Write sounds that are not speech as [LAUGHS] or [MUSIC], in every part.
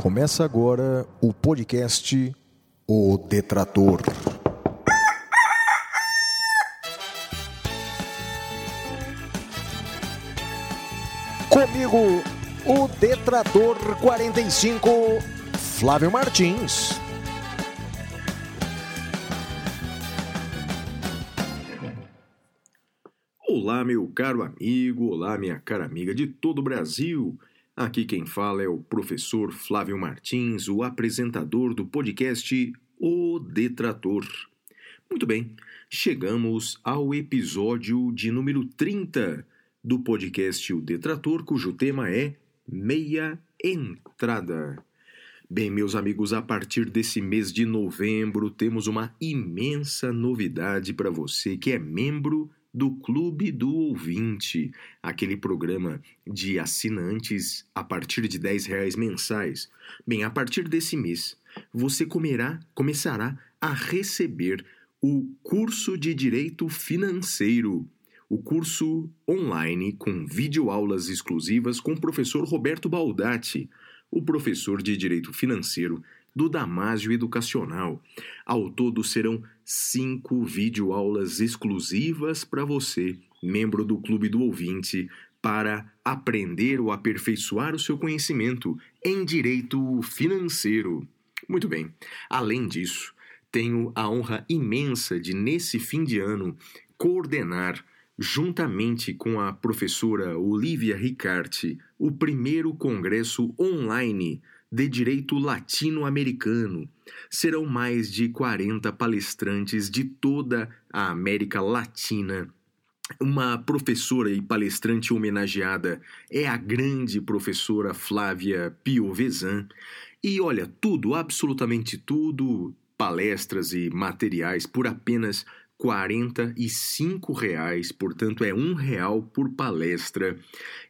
Começa agora o podcast O Detrator. Comigo, o Detrator 45, Flávio Martins. Olá, meu caro amigo, olá, minha cara amiga de todo o Brasil. Aqui quem fala é o professor Flávio Martins, o apresentador do podcast O Detrator. Muito bem, chegamos ao episódio de número 30 do podcast O Detrator, cujo tema é Meia Entrada. Bem, meus amigos, a partir desse mês de novembro temos uma imensa novidade para você que é membro do Clube do Ouvinte, aquele programa de assinantes a partir de 10 reais mensais. Bem, a partir desse mês, você comerá, começará a receber o curso de Direito Financeiro, o curso online com videoaulas exclusivas com o professor Roberto Baldatti, o professor de Direito Financeiro do Damásio Educacional. Ao todo serão cinco videoaulas exclusivas para você, membro do Clube do Ouvinte, para aprender ou aperfeiçoar o seu conhecimento em direito financeiro. Muito bem. Além disso, tenho a honra imensa de, nesse fim de ano, coordenar, juntamente com a professora Olivia Ricarte, o primeiro congresso online de direito latino-americano. Serão mais de 40 palestrantes de toda a América Latina. Uma professora e palestrante homenageada é a grande professora Flávia Piovesan. E olha, tudo, absolutamente tudo, palestras e materiais por apenas R$ 45 reais, portanto é um real por palestra.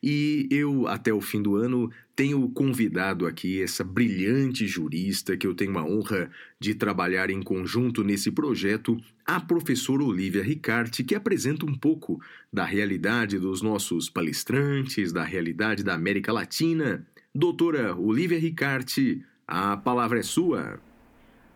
E eu, até o fim do ano, tenho convidado aqui essa brilhante jurista que eu tenho a honra de trabalhar em conjunto nesse projeto, a professora Olivia Ricarte, que apresenta um pouco da realidade dos nossos palestrantes, da realidade da América Latina. Doutora Olivia Ricarte, a palavra é sua.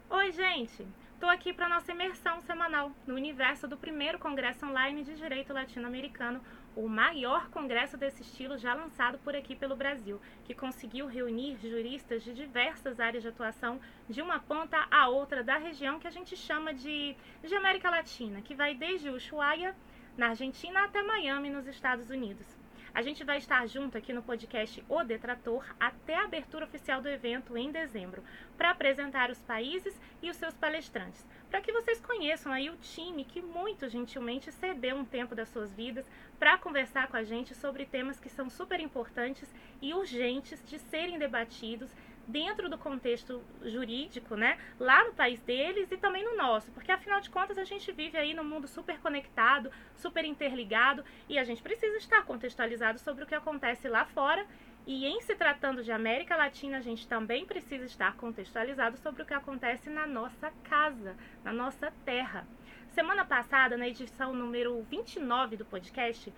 Oi, gente! Estou aqui para nossa imersão semanal no universo do primeiro Congresso Online de Direito Latino-Americano, o maior congresso desse estilo já lançado por aqui pelo Brasil, que conseguiu reunir juristas de diversas áreas de atuação de uma ponta a outra da região que a gente chama de, de América Latina, que vai desde Ushuaia, na Argentina, até Miami, nos Estados Unidos. A gente vai estar junto aqui no podcast O Detrator até a abertura oficial do evento em dezembro, para apresentar os países e os seus palestrantes, para que vocês conheçam aí o time que muito gentilmente cedeu um tempo das suas vidas para conversar com a gente sobre temas que são super importantes e urgentes de serem debatidos dentro do contexto jurídico, né, lá no país deles e também no nosso, porque afinal de contas a gente vive aí num mundo super conectado, super interligado e a gente precisa estar contextualizado sobre o que acontece lá fora. E em se tratando de América Latina, a gente também precisa estar contextualizado sobre o que acontece na nossa casa, na nossa terra. Semana passada, na edição número 29 do podcast,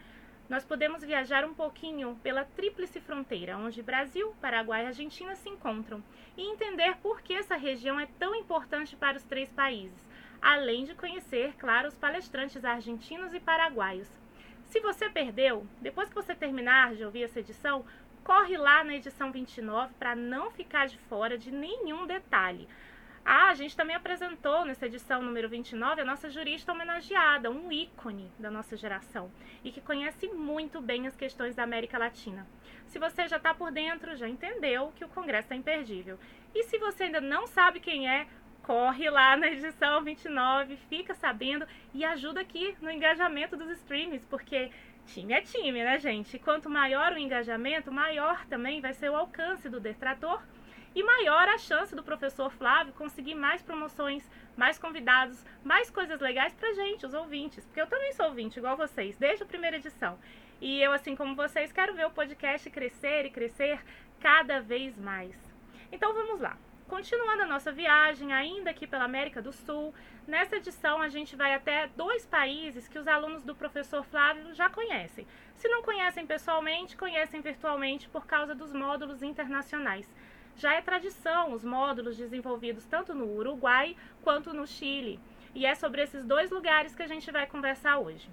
nós podemos viajar um pouquinho pela tríplice fronteira, onde Brasil, Paraguai e Argentina se encontram, e entender por que essa região é tão importante para os três países, além de conhecer, claro, os palestrantes argentinos e paraguaios. Se você perdeu, depois que você terminar de ouvir essa edição, corre lá na edição 29 para não ficar de fora de nenhum detalhe. Ah, a gente também apresentou nessa edição número 29 a nossa jurista homenageada, um ícone da nossa geração e que conhece muito bem as questões da América Latina. Se você já está por dentro, já entendeu que o Congresso é imperdível. E se você ainda não sabe quem é, corre lá na edição 29, fica sabendo e ajuda aqui no engajamento dos streams, porque time é time, né, gente? Quanto maior o engajamento, maior também vai ser o alcance do detrator e maior a chance do professor Flávio conseguir mais promoções, mais convidados, mais coisas legais pra gente, os ouvintes. Porque eu também sou ouvinte, igual vocês, desde a primeira edição. E eu, assim como vocês, quero ver o podcast crescer e crescer cada vez mais. Então vamos lá. Continuando a nossa viagem, ainda aqui pela América do Sul, nessa edição a gente vai até dois países que os alunos do professor Flávio já conhecem. Se não conhecem pessoalmente, conhecem virtualmente por causa dos módulos internacionais. Já é tradição os módulos desenvolvidos tanto no Uruguai quanto no Chile. E é sobre esses dois lugares que a gente vai conversar hoje.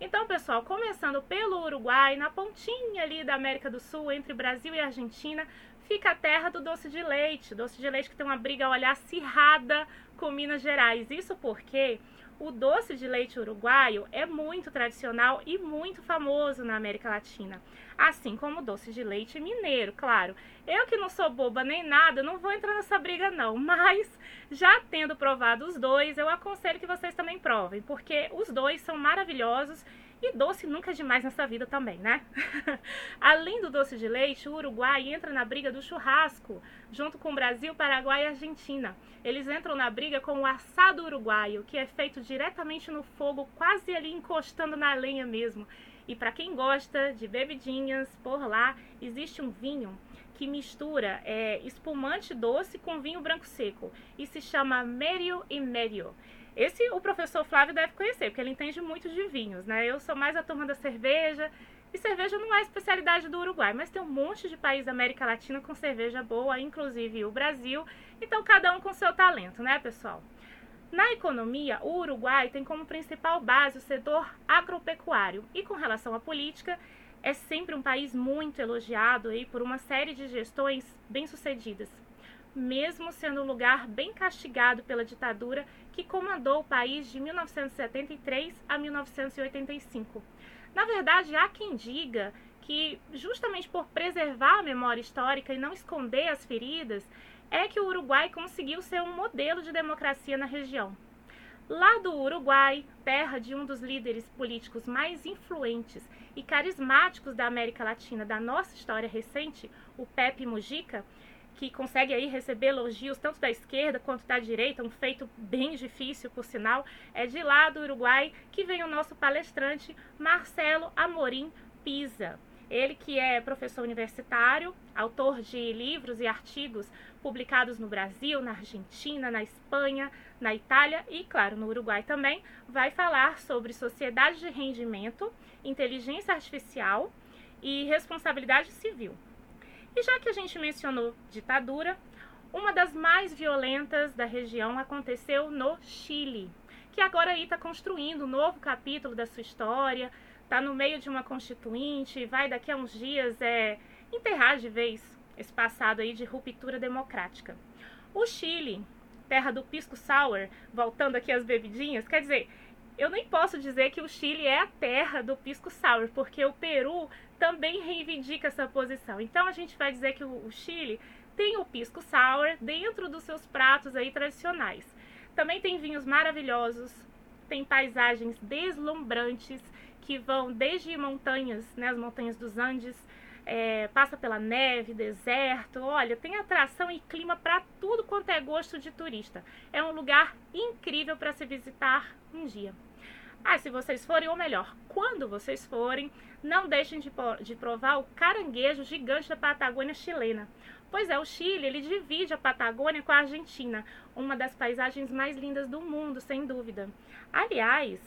Então, pessoal, começando pelo Uruguai, na pontinha ali da América do Sul, entre Brasil e Argentina, fica a terra do doce de leite. Doce de leite que tem uma briga, olhar, acirrada com Minas Gerais. Isso porque o doce de leite uruguaio é muito tradicional e muito famoso na América Latina, assim como o doce de leite mineiro, claro. Eu que não sou boba nem nada, não vou entrar nessa briga não, [LAUGHS] mas já tendo provado os dois, eu aconselho que vocês também provem, porque os dois são maravilhosos e doce nunca é demais nessa vida também, né? [LAUGHS] Além do doce de leite, o Uruguai entra na briga do churrasco, junto com Brasil, Paraguai e Argentina. Eles entram na briga com o assado uruguaio, que é feito diretamente no fogo, quase ali encostando na lenha mesmo. E para quem gosta de bebidinhas, por lá existe um vinho que mistura é, espumante doce com vinho branco seco e se chama Merio e Medio. Esse o professor Flávio deve conhecer, porque ele entende muito de vinhos, né? Eu sou mais a turma da cerveja, e cerveja não é especialidade do Uruguai, mas tem um monte de país da América Latina com cerveja boa, inclusive o Brasil. Então, cada um com seu talento, né, pessoal? Na economia, o Uruguai tem como principal base o setor agropecuário. E com relação à política, é sempre um país muito elogiado aí por uma série de gestões bem-sucedidas mesmo sendo um lugar bem castigado pela ditadura que comandou o país de 1973 a 1985. Na verdade, há quem diga que, justamente por preservar a memória histórica e não esconder as feridas, é que o Uruguai conseguiu ser um modelo de democracia na região. Lá do Uruguai, terra de um dos líderes políticos mais influentes e carismáticos da América Latina da nossa história recente, o Pepe Mujica, que consegue aí receber elogios tanto da esquerda quanto da direita, um feito bem difícil, por sinal, é de lá do Uruguai que vem o nosso palestrante Marcelo Amorim Pisa. Ele que é professor universitário, autor de livros e artigos publicados no Brasil, na Argentina, na Espanha, na Itália e, claro, no Uruguai também, vai falar sobre sociedade de rendimento, inteligência artificial e responsabilidade civil. E já que a gente mencionou ditadura, uma das mais violentas da região aconteceu no Chile, que agora aí está construindo um novo capítulo da sua história, está no meio de uma constituinte, vai daqui a uns dias é, enterrar de vez esse passado aí de ruptura democrática. O Chile, terra do pisco sour, voltando aqui às bebidinhas, quer dizer, eu nem posso dizer que o Chile é a terra do pisco sour, porque o Peru também reivindica essa posição. Então a gente vai dizer que o Chile tem o pisco sour dentro dos seus pratos aí tradicionais. Também tem vinhos maravilhosos, tem paisagens deslumbrantes que vão desde montanhas, né, as montanhas dos Andes, é, passa pela neve, deserto. Olha, tem atração e clima para tudo quanto é gosto de turista. É um lugar incrível para se visitar um dia. Ah, se vocês forem, ou melhor, quando vocês forem, não deixem de, de provar o caranguejo gigante da Patagônia chilena. Pois é, o Chile ele divide a Patagônia com a Argentina, uma das paisagens mais lindas do mundo, sem dúvida. Aliás,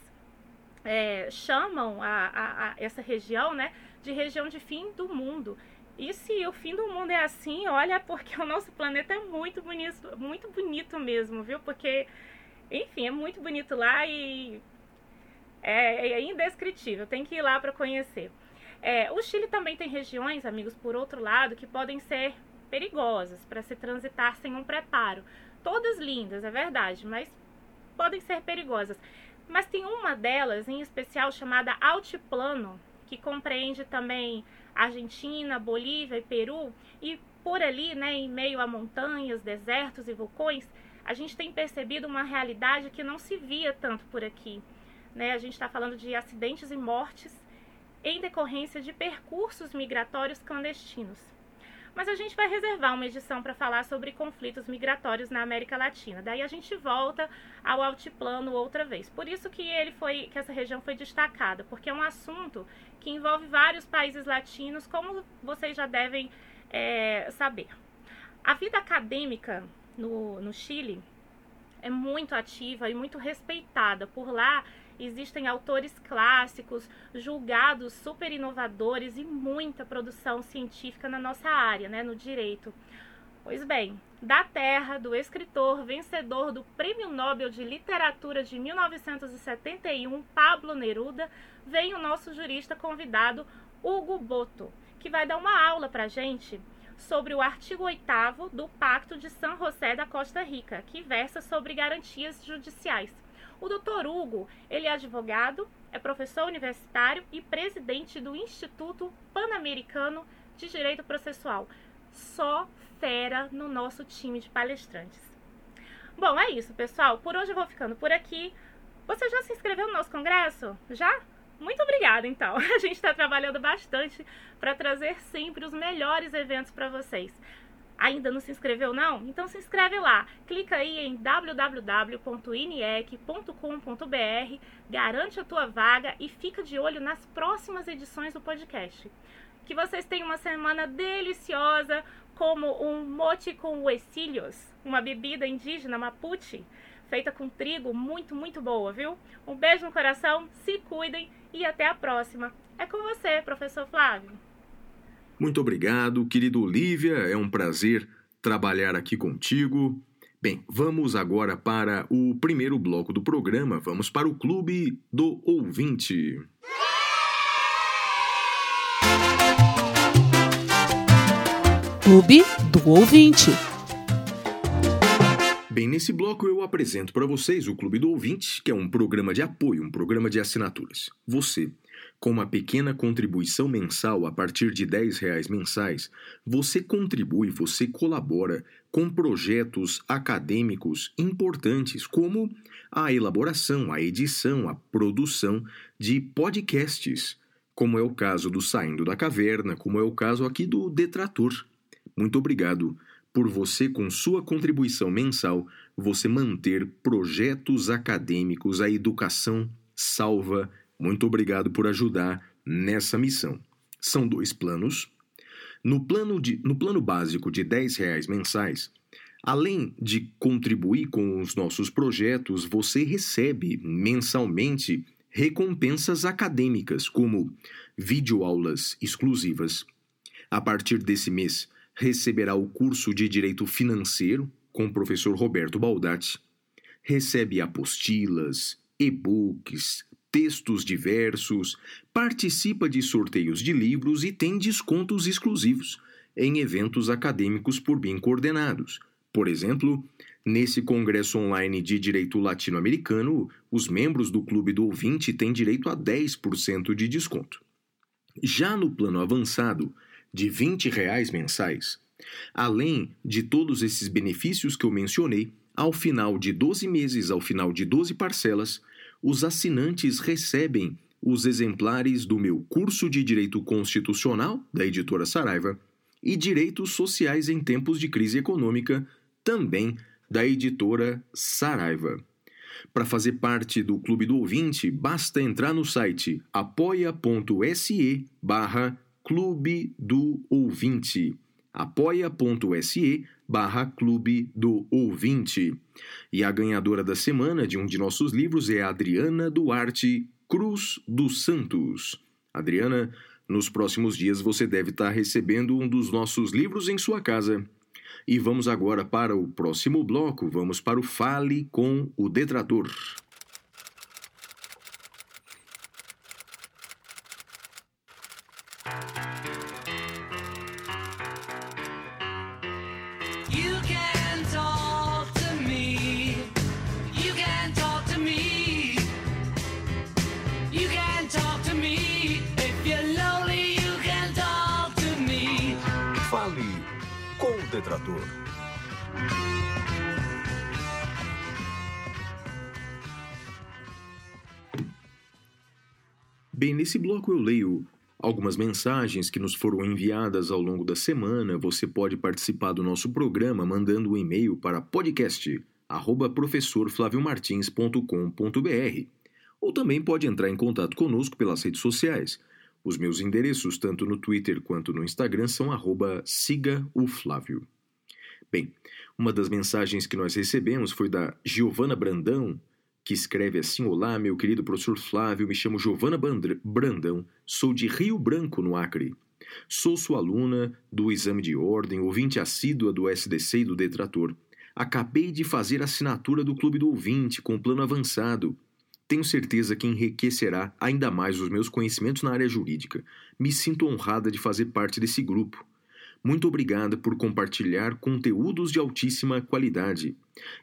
é, chamam a, a, a essa região né, de região de fim do mundo. E se o fim do mundo é assim, olha, porque o nosso planeta é muito bonito, muito bonito mesmo, viu? Porque, enfim, é muito bonito lá e é, é indescritível, tem que ir lá para conhecer. É, o Chile também tem regiões, amigos, por outro lado, que podem ser perigosas para se transitar sem um preparo. Todas lindas, é verdade, mas podem ser perigosas. Mas tem uma delas em especial chamada Altiplano, que compreende também Argentina, Bolívia e Peru, e por ali, né, em meio a montanhas, desertos e vulcões, a gente tem percebido uma realidade que não se via tanto por aqui né? A gente está falando de acidentes e mortes em decorrência de percursos migratórios clandestinos. Mas a gente vai reservar uma edição para falar sobre conflitos migratórios na América Latina. Daí a gente volta ao altiplano outra vez. Por isso que ele foi, que essa região foi destacada, porque é um assunto que envolve vários países latinos, como vocês já devem é, saber. A vida acadêmica no, no Chile é muito ativa e muito respeitada. Por lá Existem autores clássicos, julgados super inovadores e muita produção científica na nossa área, né, no direito. Pois bem, da terra do escritor vencedor do Prêmio Nobel de Literatura de 1971, Pablo Neruda, vem o nosso jurista convidado, Hugo Boto, que vai dar uma aula para gente sobre o artigo 8 do Pacto de San José da Costa Rica, que versa sobre garantias judiciais. O doutor Hugo, ele é advogado, é professor universitário e presidente do Instituto Pan-Americano de Direito Processual. Só fera no nosso time de palestrantes. Bom, é isso, pessoal. Por hoje eu vou ficando por aqui. Você já se inscreveu no nosso congresso? Já? Muito obrigada, então. [LAUGHS] A gente está trabalhando bastante para trazer sempre os melhores eventos para vocês. Ainda não se inscreveu não? Então se inscreve lá. Clica aí em www.inec.com.br, garante a tua vaga e fica de olho nas próximas edições do podcast. Que vocês tenham uma semana deliciosa, como um mote com huecilhos, uma bebida indígena mapuche, feita com trigo, muito, muito boa, viu? Um beijo no coração, se cuidem e até a próxima. É com você, professor Flávio. Muito obrigado, querido Olivia. É um prazer trabalhar aqui contigo. Bem, vamos agora para o primeiro bloco do programa. Vamos para o Clube do Ouvinte. Clube do Ouvinte. Bem, nesse bloco eu apresento para vocês o Clube do Ouvinte, que é um programa de apoio, um programa de assinaturas. Você, com uma pequena contribuição mensal a partir de R$ reais mensais, você contribui, você colabora com projetos acadêmicos importantes, como a elaboração, a edição, a produção de podcasts, como é o caso do Saindo da Caverna, como é o caso aqui do Detrator. Muito obrigado por você, com sua contribuição mensal, você manter projetos acadêmicos, a educação salva. Muito obrigado por ajudar nessa missão. São dois planos. No plano, de, no plano básico de R$ reais mensais, além de contribuir com os nossos projetos, você recebe mensalmente recompensas acadêmicas, como videoaulas exclusivas. A partir desse mês, receberá o curso de Direito Financeiro com o professor Roberto Baldatti, recebe apostilas, e-books, textos diversos, participa de sorteios de livros e tem descontos exclusivos em eventos acadêmicos por bem coordenados. Por exemplo, nesse congresso online de direito latino-americano, os membros do Clube do Ouvinte têm direito a 10% de desconto. Já no plano avançado, de 20 reais mensais. Além de todos esses benefícios que eu mencionei, ao final de 12 meses, ao final de 12 parcelas, os assinantes recebem os exemplares do meu curso de Direito Constitucional, da editora Saraiva, e Direitos Sociais em Tempos de Crise Econômica, também da editora Saraiva. Para fazer parte do Clube do Ouvinte, basta entrar no site apoia.se barra Clube do Ouvinte. apoia.se barra Clube do Ouvinte. E a ganhadora da semana de um de nossos livros é Adriana Duarte Cruz dos Santos. Adriana, nos próximos dias você deve estar recebendo um dos nossos livros em sua casa. E vamos agora para o próximo bloco, vamos para o Fale com o Detrator. Detrator. Bem, nesse bloco eu leio algumas mensagens que nos foram enviadas ao longo da semana. Você pode participar do nosso programa mandando um e-mail para podcast@professorflaviomartins.com.br ou também pode entrar em contato conosco pelas redes sociais. Os meus endereços, tanto no Twitter quanto no Instagram, são arroba. Bem, uma das mensagens que nós recebemos foi da Giovana Brandão, que escreve assim: Olá, meu querido professor Flávio, me chamo Giovana Brandão, sou de Rio Branco, no Acre. Sou sua aluna do exame de ordem, ouvinte assídua do SDC e do Detrator. Acabei de fazer a assinatura do Clube do Ouvinte com plano avançado. Tenho certeza que enriquecerá ainda mais os meus conhecimentos na área jurídica. Me sinto honrada de fazer parte desse grupo. Muito obrigada por compartilhar conteúdos de altíssima qualidade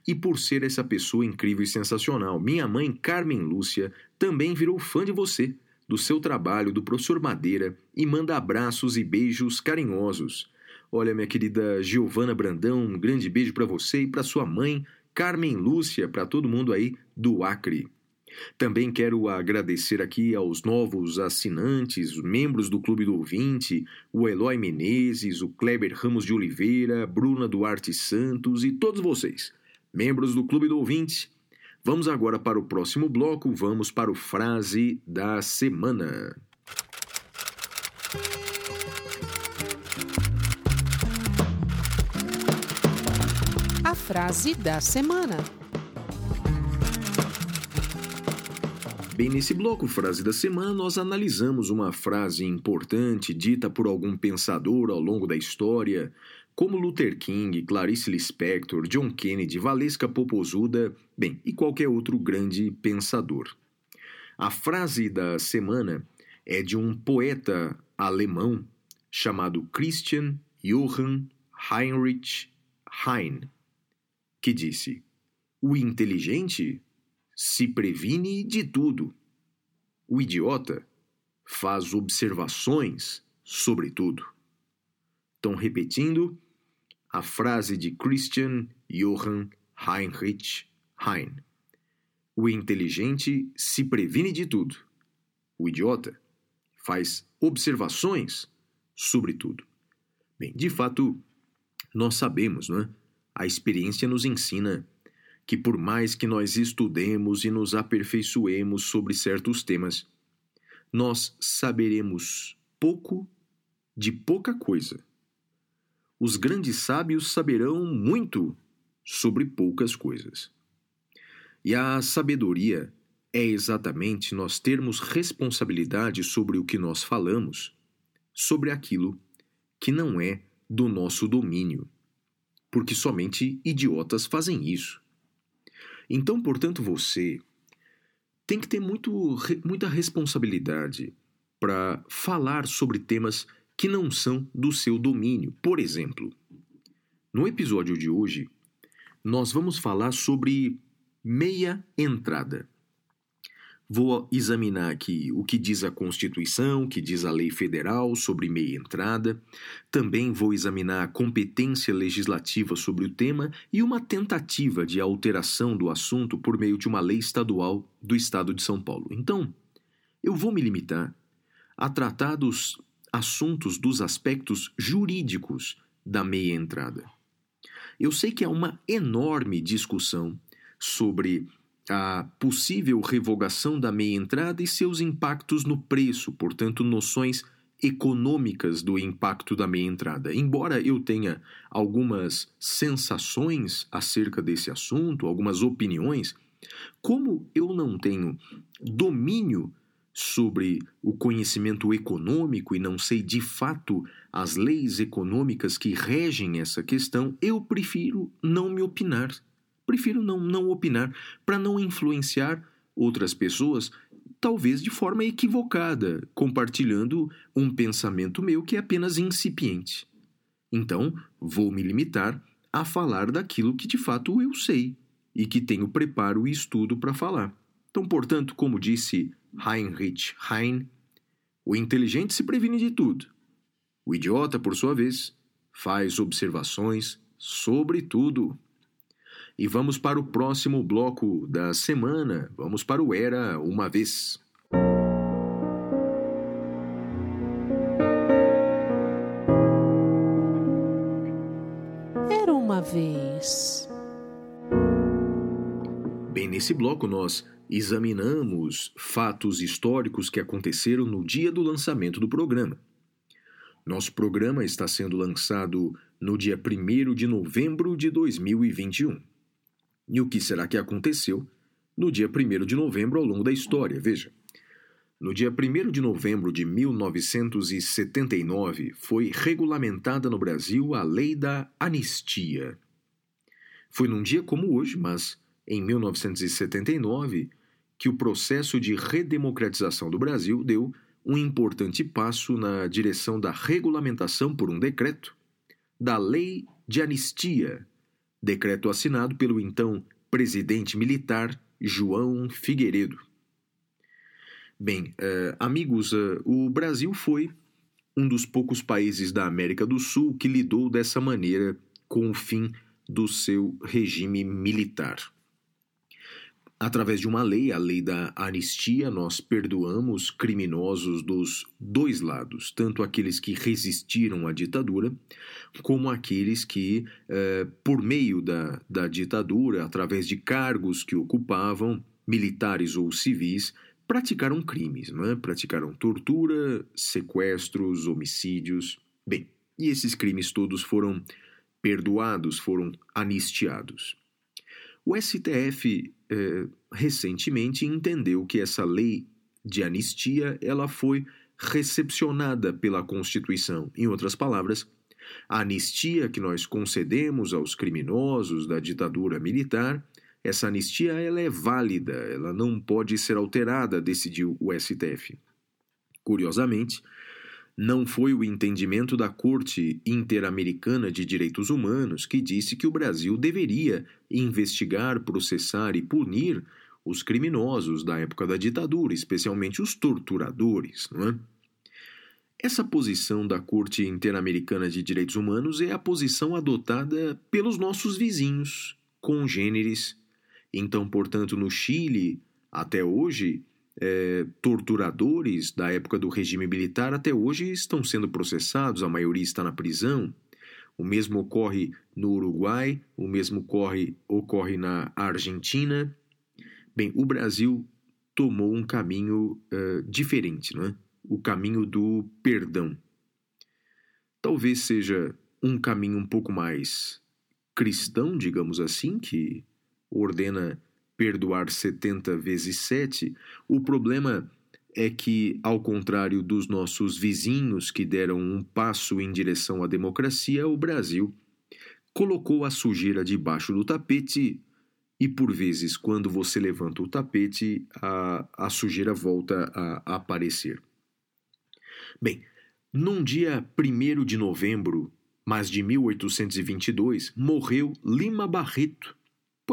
e por ser essa pessoa incrível e sensacional. Minha mãe, Carmen Lúcia, também virou fã de você, do seu trabalho, do professor Madeira e manda abraços e beijos carinhosos. Olha, minha querida Giovana Brandão, um grande beijo para você e para sua mãe, Carmen Lúcia, para todo mundo aí do Acre. Também quero agradecer aqui aos novos assinantes, membros do Clube do Ouvinte, o Eloy Menezes, o Kleber Ramos de Oliveira, Bruna Duarte Santos e todos vocês, membros do Clube do Ouvinte. Vamos agora para o próximo bloco, vamos para o Frase da Semana. A frase da semana. Bem, nesse bloco Frase da Semana, nós analisamos uma frase importante dita por algum pensador ao longo da história, como Luther King, Clarice Lispector, John Kennedy, Valesca Popozuda, bem, e qualquer outro grande pensador. A frase da semana é de um poeta alemão chamado Christian Johann Heinrich Heine, que disse: O inteligente se previne de tudo. O idiota faz observações sobre tudo. Estão repetindo a frase de Christian Johann Heinrich Heine. O inteligente se previne de tudo. O idiota faz observações sobre tudo. Bem, de fato, nós sabemos, não é? A experiência nos ensina que, por mais que nós estudemos e nos aperfeiçoemos sobre certos temas, nós saberemos pouco de pouca coisa. Os grandes sábios saberão muito sobre poucas coisas. E a sabedoria é exatamente nós termos responsabilidade sobre o que nós falamos, sobre aquilo que não é do nosso domínio, porque somente idiotas fazem isso. Então, portanto, você tem que ter muito, muita responsabilidade para falar sobre temas que não são do seu domínio. Por exemplo, no episódio de hoje, nós vamos falar sobre meia entrada. Vou examinar aqui o que diz a Constituição, o que diz a lei federal sobre meia entrada. Também vou examinar a competência legislativa sobre o tema e uma tentativa de alteração do assunto por meio de uma lei estadual do Estado de São Paulo. Então, eu vou me limitar a tratar dos assuntos dos aspectos jurídicos da meia entrada. Eu sei que há uma enorme discussão sobre a possível revogação da meia entrada e seus impactos no preço, portanto, noções econômicas do impacto da meia entrada. Embora eu tenha algumas sensações acerca desse assunto, algumas opiniões, como eu não tenho domínio sobre o conhecimento econômico e não sei de fato as leis econômicas que regem essa questão, eu prefiro não me opinar prefiro não, não opinar para não influenciar outras pessoas, talvez de forma equivocada, compartilhando um pensamento meu que é apenas incipiente. Então, vou me limitar a falar daquilo que de fato eu sei e que tenho preparo e estudo para falar. Então, portanto, como disse Heinrich Heine, o inteligente se previne de tudo. O idiota, por sua vez, faz observações sobre tudo. E vamos para o próximo bloco da semana. Vamos para o Era uma vez. Era uma vez. Bem, nesse bloco nós examinamos fatos históricos que aconteceram no dia do lançamento do programa. Nosso programa está sendo lançado no dia 1 de novembro de 2021. E o que será que aconteceu no dia 1 de novembro ao longo da história? Veja. No dia 1 de novembro de 1979, foi regulamentada no Brasil a Lei da Anistia. Foi num dia como hoje, mas em 1979, que o processo de redemocratização do Brasil deu um importante passo na direção da regulamentação por um decreto da Lei de Anistia, decreto assinado pelo então presidente militar João Figueiredo. Bem, uh, amigos, uh, o Brasil foi um dos poucos países da América do Sul que lidou dessa maneira com o fim do seu regime militar. Através de uma lei, a lei da anistia, nós perdoamos criminosos dos dois lados, tanto aqueles que resistiram à ditadura, como aqueles que, eh, por meio da, da ditadura, através de cargos que ocupavam, militares ou civis, praticaram crimes, não é? praticaram tortura, sequestros, homicídios. Bem, e esses crimes todos foram perdoados, foram anistiados. O STF eh, recentemente entendeu que essa lei de anistia ela foi recepcionada pela Constituição. Em outras palavras, a anistia que nós concedemos aos criminosos da ditadura militar, essa anistia ela é válida, ela não pode ser alterada, decidiu o STF. Curiosamente, não foi o entendimento da Corte Interamericana de Direitos Humanos que disse que o Brasil deveria investigar, processar e punir os criminosos da época da ditadura, especialmente os torturadores. Não é? Essa posição da Corte Interamericana de Direitos Humanos é a posição adotada pelos nossos vizinhos, congêneres. Então, portanto, no Chile, até hoje, é, torturadores da época do regime militar até hoje estão sendo processados, a maioria está na prisão. O mesmo ocorre no Uruguai, o mesmo ocorre, ocorre na Argentina. Bem, o Brasil tomou um caminho uh, diferente, não é? o caminho do perdão. Talvez seja um caminho um pouco mais cristão, digamos assim, que ordena perdoar 70 vezes 7, o problema é que, ao contrário dos nossos vizinhos que deram um passo em direção à democracia, o Brasil colocou a sujeira debaixo do tapete e, por vezes, quando você levanta o tapete, a, a sujeira volta a, a aparecer. Bem, num dia 1 de novembro, mas de 1822, morreu Lima Barreto,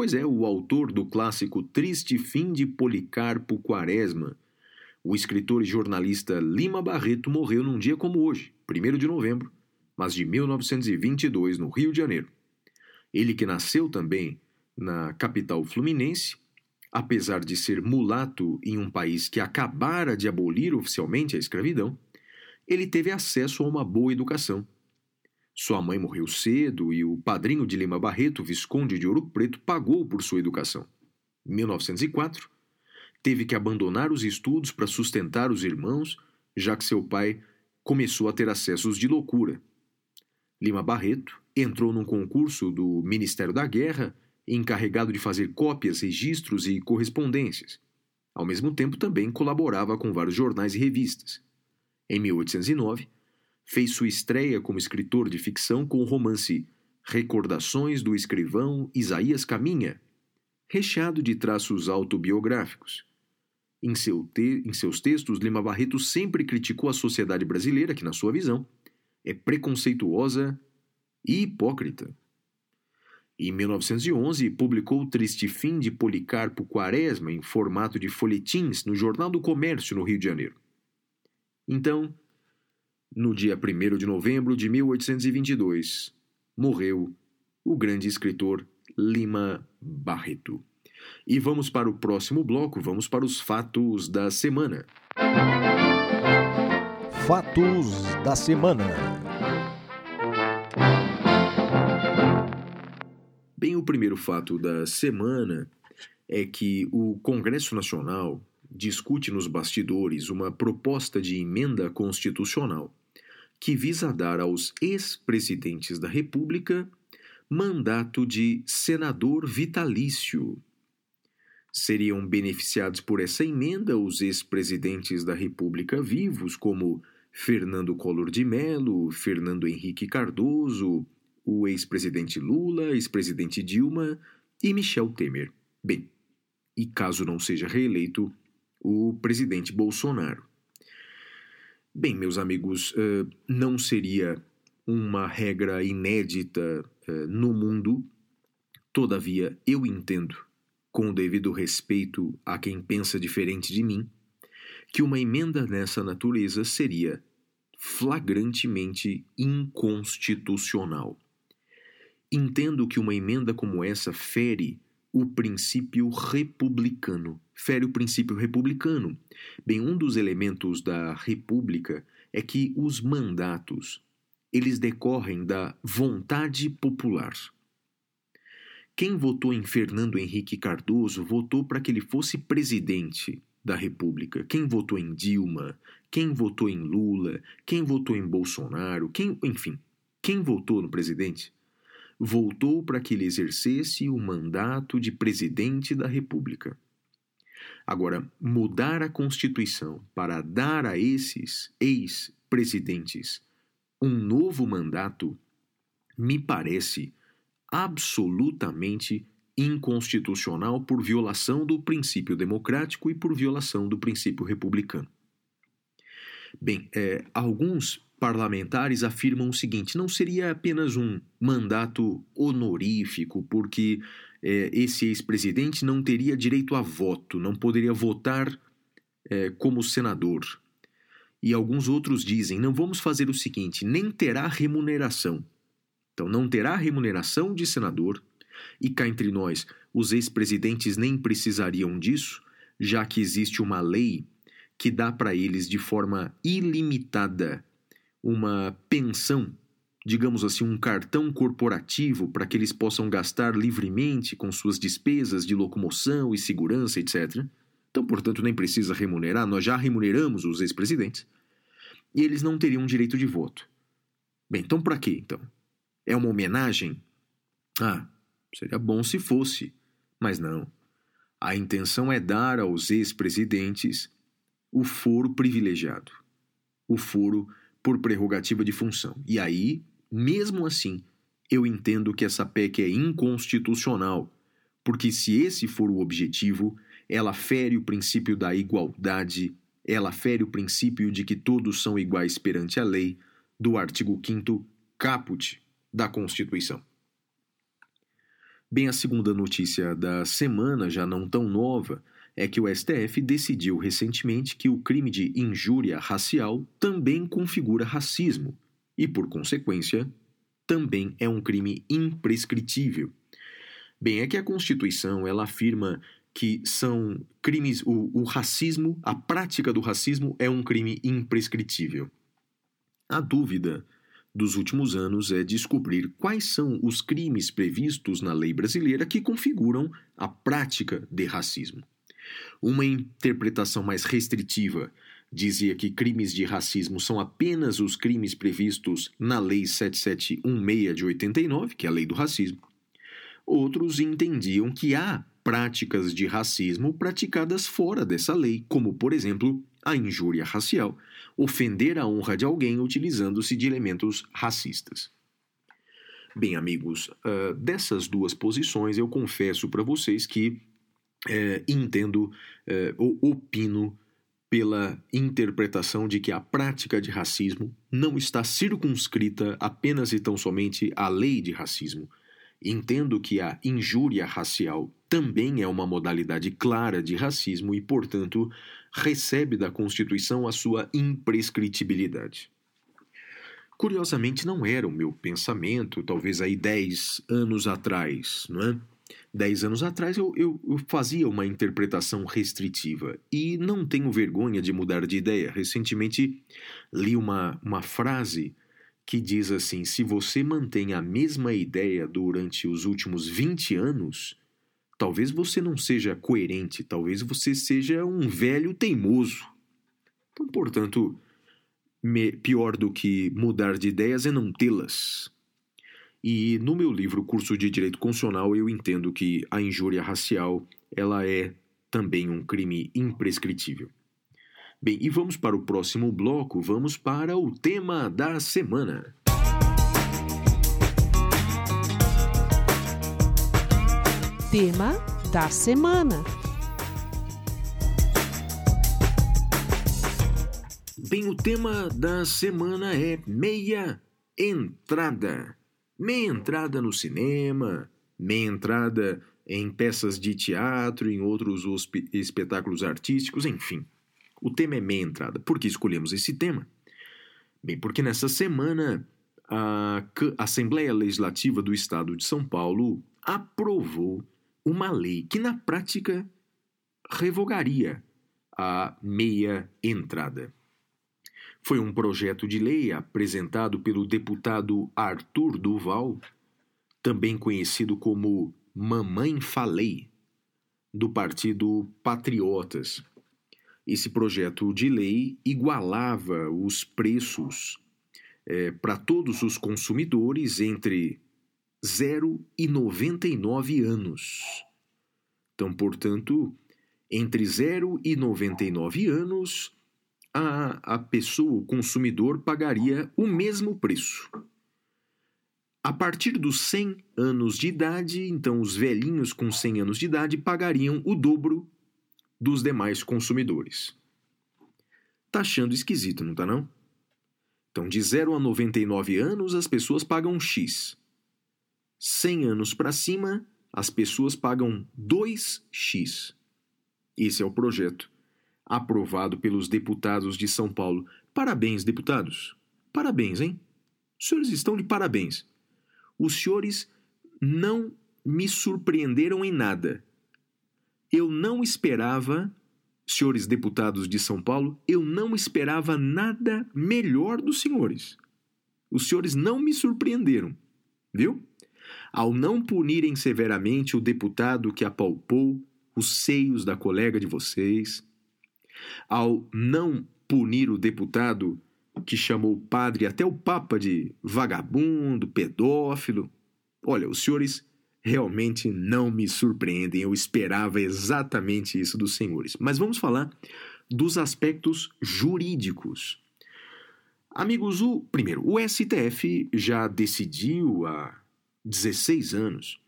Pois é, o autor do clássico Triste Fim de Policarpo Quaresma, o escritor e jornalista Lima Barreto morreu num dia como hoje, 1 de novembro, mas de 1922, no Rio de Janeiro. Ele que nasceu também na capital fluminense, apesar de ser mulato em um país que acabara de abolir oficialmente a escravidão, ele teve acesso a uma boa educação sua mãe morreu cedo e o padrinho de Lima Barreto, Visconde de Ouro Preto, pagou por sua educação. Em 1904, teve que abandonar os estudos para sustentar os irmãos, já que seu pai começou a ter acessos de loucura. Lima Barreto entrou num concurso do Ministério da Guerra, encarregado de fazer cópias, registros e correspondências. Ao mesmo tempo, também colaborava com vários jornais e revistas. Em 1809, fez sua estreia como escritor de ficção com o romance Recordações do Escrivão Isaías Caminha, recheado de traços autobiográficos. Em, seu te em seus textos, Lima Barreto sempre criticou a sociedade brasileira, que, na sua visão, é preconceituosa e hipócrita. Em 1911, publicou o Triste Fim de Policarpo Quaresma em formato de folhetins no Jornal do Comércio, no Rio de Janeiro. Então, no dia 1 de novembro de 1822, morreu o grande escritor Lima Barreto. E vamos para o próximo bloco, vamos para os fatos da semana. Fatos da semana. Bem, o primeiro fato da semana é que o Congresso Nacional discute nos bastidores uma proposta de emenda constitucional que visa dar aos ex-presidentes da República mandato de senador vitalício. Seriam beneficiados por essa emenda os ex-presidentes da República vivos, como Fernando Collor de Mello, Fernando Henrique Cardoso, o ex-presidente Lula, ex-presidente Dilma e Michel Temer. Bem, e caso não seja reeleito, o presidente Bolsonaro. Bem, meus amigos, uh, não seria uma regra inédita uh, no mundo, todavia eu entendo, com o devido respeito a quem pensa diferente de mim, que uma emenda nessa natureza seria flagrantemente inconstitucional. Entendo que uma emenda como essa fere o princípio republicano. Fere o princípio republicano. Bem, um dos elementos da república é que os mandatos eles decorrem da vontade popular. Quem votou em Fernando Henrique Cardoso votou para que ele fosse presidente da República. Quem votou em Dilma, quem votou em Lula, quem votou em Bolsonaro, quem, enfim, quem votou no presidente voltou para que ele exercesse o mandato de presidente da República. Agora, mudar a Constituição para dar a esses ex-presidentes um novo mandato me parece absolutamente inconstitucional por violação do princípio democrático e por violação do princípio republicano. Bem, é, alguns parlamentares afirmam o seguinte: não seria apenas um mandato honorífico, porque é, esse ex-presidente não teria direito a voto, não poderia votar é, como senador. E alguns outros dizem: não vamos fazer o seguinte, nem terá remuneração. Então, não terá remuneração de senador, e cá entre nós, os ex-presidentes nem precisariam disso, já que existe uma lei que dá para eles de forma ilimitada uma pensão, digamos assim, um cartão corporativo para que eles possam gastar livremente com suas despesas de locomoção e segurança, etc. Então, portanto, nem precisa remunerar, nós já remuneramos os ex-presidentes. E eles não teriam direito de voto. Bem, então para quê, então? É uma homenagem? Ah, seria bom se fosse, mas não. A intenção é dar aos ex-presidentes o foro privilegiado, o foro por prerrogativa de função. E aí, mesmo assim, eu entendo que essa PEC é inconstitucional, porque se esse for o objetivo, ela fere o princípio da igualdade, ela fere o princípio de que todos são iguais perante a lei, do artigo 5 caput da Constituição. Bem, a segunda notícia da semana, já não tão nova, é que o STF decidiu recentemente que o crime de injúria racial também configura racismo e, por consequência, também é um crime imprescritível. Bem, é que a Constituição ela afirma que são crimes, o, o racismo, a prática do racismo é um crime imprescritível. A dúvida dos últimos anos é descobrir quais são os crimes previstos na lei brasileira que configuram a prática de racismo. Uma interpretação mais restritiva dizia que crimes de racismo são apenas os crimes previstos na Lei 7716 de 89, que é a Lei do Racismo. Outros entendiam que há práticas de racismo praticadas fora dessa lei, como, por exemplo, a injúria racial, ofender a honra de alguém utilizando-se de elementos racistas. Bem, amigos, uh, dessas duas posições eu confesso para vocês que é, entendo é, ou opino pela interpretação de que a prática de racismo não está circunscrita apenas e tão somente à lei de racismo. Entendo que a injúria racial também é uma modalidade clara de racismo e, portanto, recebe da Constituição a sua imprescritibilidade. Curiosamente, não era o meu pensamento, talvez aí dez anos atrás, não é? Dez anos atrás eu, eu, eu, fazia uma interpretação restritiva e não tenho vergonha de mudar de ideia. Recentemente li uma, uma frase que diz assim: se você mantém a mesma ideia durante os últimos 20 anos, talvez você não seja coerente, talvez você seja um velho teimoso. Então, portanto, me, pior do que mudar de ideias é não tê-las. E no meu livro Curso de Direito Constitucional eu entendo que a injúria racial ela é também um crime imprescritível. Bem, e vamos para o próximo bloco, vamos para o tema da semana. Tema da semana. Bem, o tema da semana é meia entrada. Meia entrada no cinema, meia entrada em peças de teatro, em outros espetáculos artísticos, enfim. O tema é meia entrada. Por que escolhemos esse tema? Bem, porque nessa semana a Assembleia Legislativa do Estado de São Paulo aprovou uma lei que, na prática, revogaria a meia entrada. Foi um projeto de lei apresentado pelo deputado Arthur Duval, também conhecido como Mamãe Falei, do Partido Patriotas. Esse projeto de lei igualava os preços é, para todos os consumidores entre 0 e 99 anos. Então, portanto, entre 0 e 99 anos, a, a pessoa, o consumidor, pagaria o mesmo preço. A partir dos 100 anos de idade, então os velhinhos com 100 anos de idade pagariam o dobro dos demais consumidores. Tá achando esquisito, não tá não? Então, de 0 a 99 anos, as pessoas pagam X. 100 anos para cima, as pessoas pagam 2X. Esse é o projeto aprovado pelos deputados de São Paulo. Parabéns, deputados. Parabéns, hein? Os senhores estão de parabéns. Os senhores não me surpreenderam em nada. Eu não esperava, senhores deputados de São Paulo, eu não esperava nada melhor dos senhores. Os senhores não me surpreenderam, viu? Ao não punirem severamente o deputado que apalpou os seios da colega de vocês, ao não punir o deputado que chamou o padre, até o Papa, de vagabundo, pedófilo. Olha, os senhores realmente não me surpreendem, eu esperava exatamente isso dos senhores. Mas vamos falar dos aspectos jurídicos. Amigos, o primeiro, o STF já decidiu há 16 anos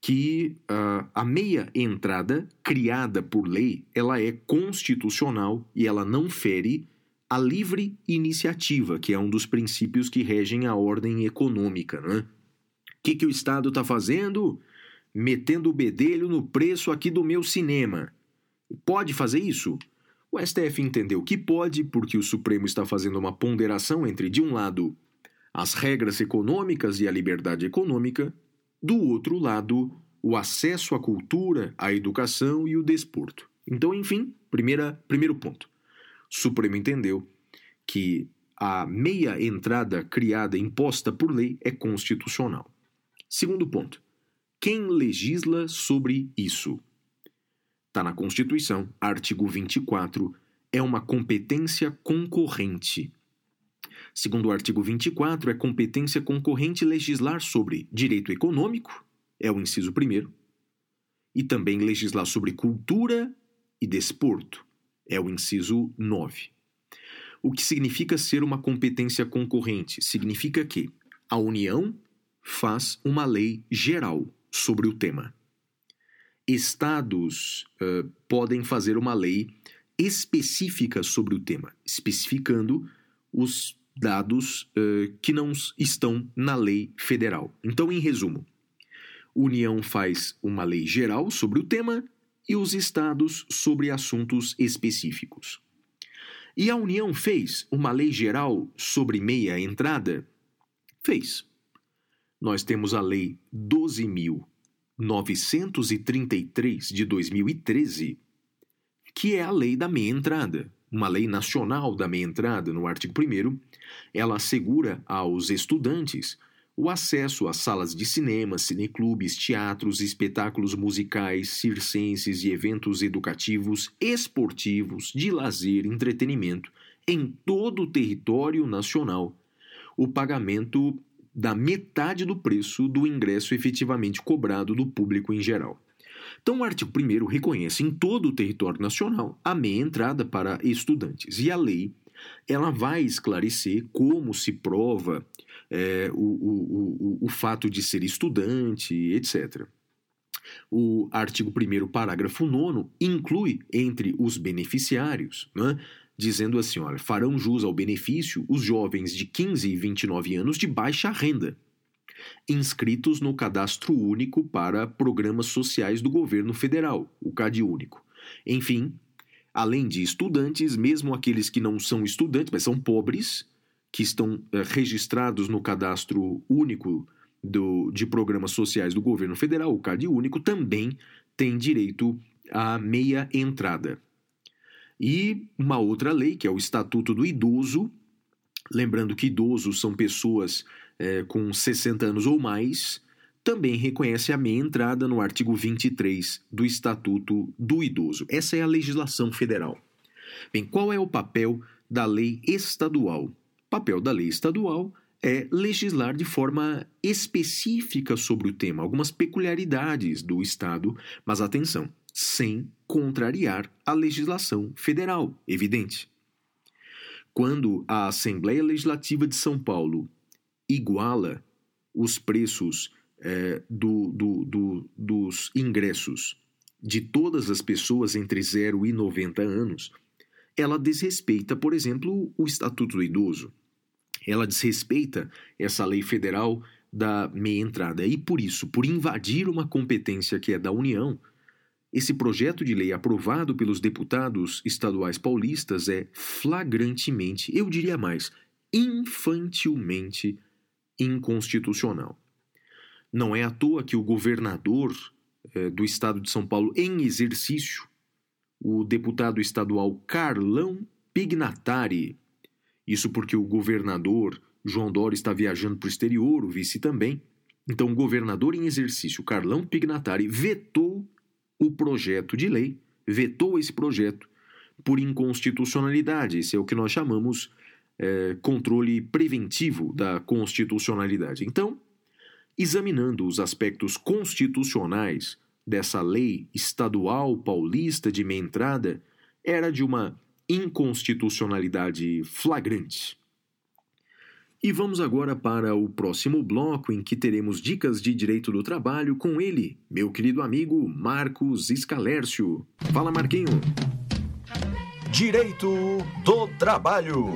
que uh, a meia entrada criada por lei ela é constitucional e ela não fere a livre iniciativa, que é um dos princípios que regem a ordem econômica. Né? O que, que o Estado está fazendo? Metendo o bedelho no preço aqui do meu cinema. Pode fazer isso? O STF entendeu que pode, porque o Supremo está fazendo uma ponderação entre, de um lado, as regras econômicas e a liberdade econômica, do outro lado, o acesso à cultura, à educação e o desporto. Então, enfim, primeira, primeiro ponto. O Supremo entendeu que a meia entrada criada, imposta por lei, é constitucional. Segundo ponto. Quem legisla sobre isso? Está na Constituição, artigo 24, é uma competência concorrente. Segundo o artigo 24, é competência concorrente legislar sobre direito econômico, é o inciso primeiro, e também legislar sobre cultura e desporto, é o inciso 9. O que significa ser uma competência concorrente? Significa que a União faz uma lei geral sobre o tema. Estados uh, podem fazer uma lei específica sobre o tema, especificando os dados uh, que não estão na lei federal. Então, em resumo, União faz uma lei geral sobre o tema e os estados sobre assuntos específicos. E a União fez uma lei geral sobre meia entrada? Fez. Nós temos a Lei 12.933 de 2013, que é a lei da meia entrada uma lei nacional da meia entrada, no artigo 1, ela assegura aos estudantes o acesso às salas de cinema, cineclubes, teatros, espetáculos musicais, circenses e eventos educativos, esportivos, de lazer, entretenimento em todo o território nacional. O pagamento da metade do preço do ingresso efetivamente cobrado do público em geral. Então, o artigo 1 reconhece em todo o território nacional a meia entrada para estudantes. E a lei ela vai esclarecer como se prova é, o, o, o, o fato de ser estudante, etc. O artigo 1, parágrafo 9, inclui entre os beneficiários, né, dizendo assim: olha, farão jus ao benefício os jovens de 15 e 29 anos de baixa renda, inscritos no Cadastro Único para Programas Sociais do Governo Federal, o CadÚnico. Enfim, além de estudantes, mesmo aqueles que não são estudantes, mas são pobres, que estão é, registrados no Cadastro Único do, de Programas Sociais do Governo Federal, o CadÚnico, também têm direito à meia entrada. E uma outra lei, que é o Estatuto do Idoso, lembrando que idosos são pessoas é, com 60 anos ou mais, também reconhece a meia entrada no artigo 23 do Estatuto do Idoso. Essa é a legislação federal. Bem, qual é o papel da lei estadual? O papel da lei estadual é legislar de forma específica sobre o tema, algumas peculiaridades do Estado, mas atenção, sem contrariar a legislação federal, evidente. Quando a Assembleia Legislativa de São Paulo iguala os preços é, do, do, do, dos ingressos de todas as pessoas entre 0 e 90 anos, ela desrespeita, por exemplo, o Estatuto do Idoso. Ela desrespeita essa lei federal da meia entrada. E por isso, por invadir uma competência que é da União, esse projeto de lei aprovado pelos deputados estaduais paulistas é flagrantemente, eu diria mais, infantilmente inconstitucional. Não é à toa que o governador eh, do estado de São Paulo, em exercício, o deputado estadual Carlão Pignatari, isso porque o governador João Dória está viajando para o exterior, o vice também. Então, o governador em exercício, Carlão Pignatari, vetou o projeto de lei, vetou esse projeto por inconstitucionalidade. Esse é o que nós chamamos é, controle preventivo da constitucionalidade. Então, examinando os aspectos constitucionais dessa lei estadual paulista de meia entrada, era de uma inconstitucionalidade flagrante. E vamos agora para o próximo bloco em que teremos dicas de direito do trabalho com ele, meu querido amigo Marcos Escalércio. Fala, Marquinho. Direito do Trabalho.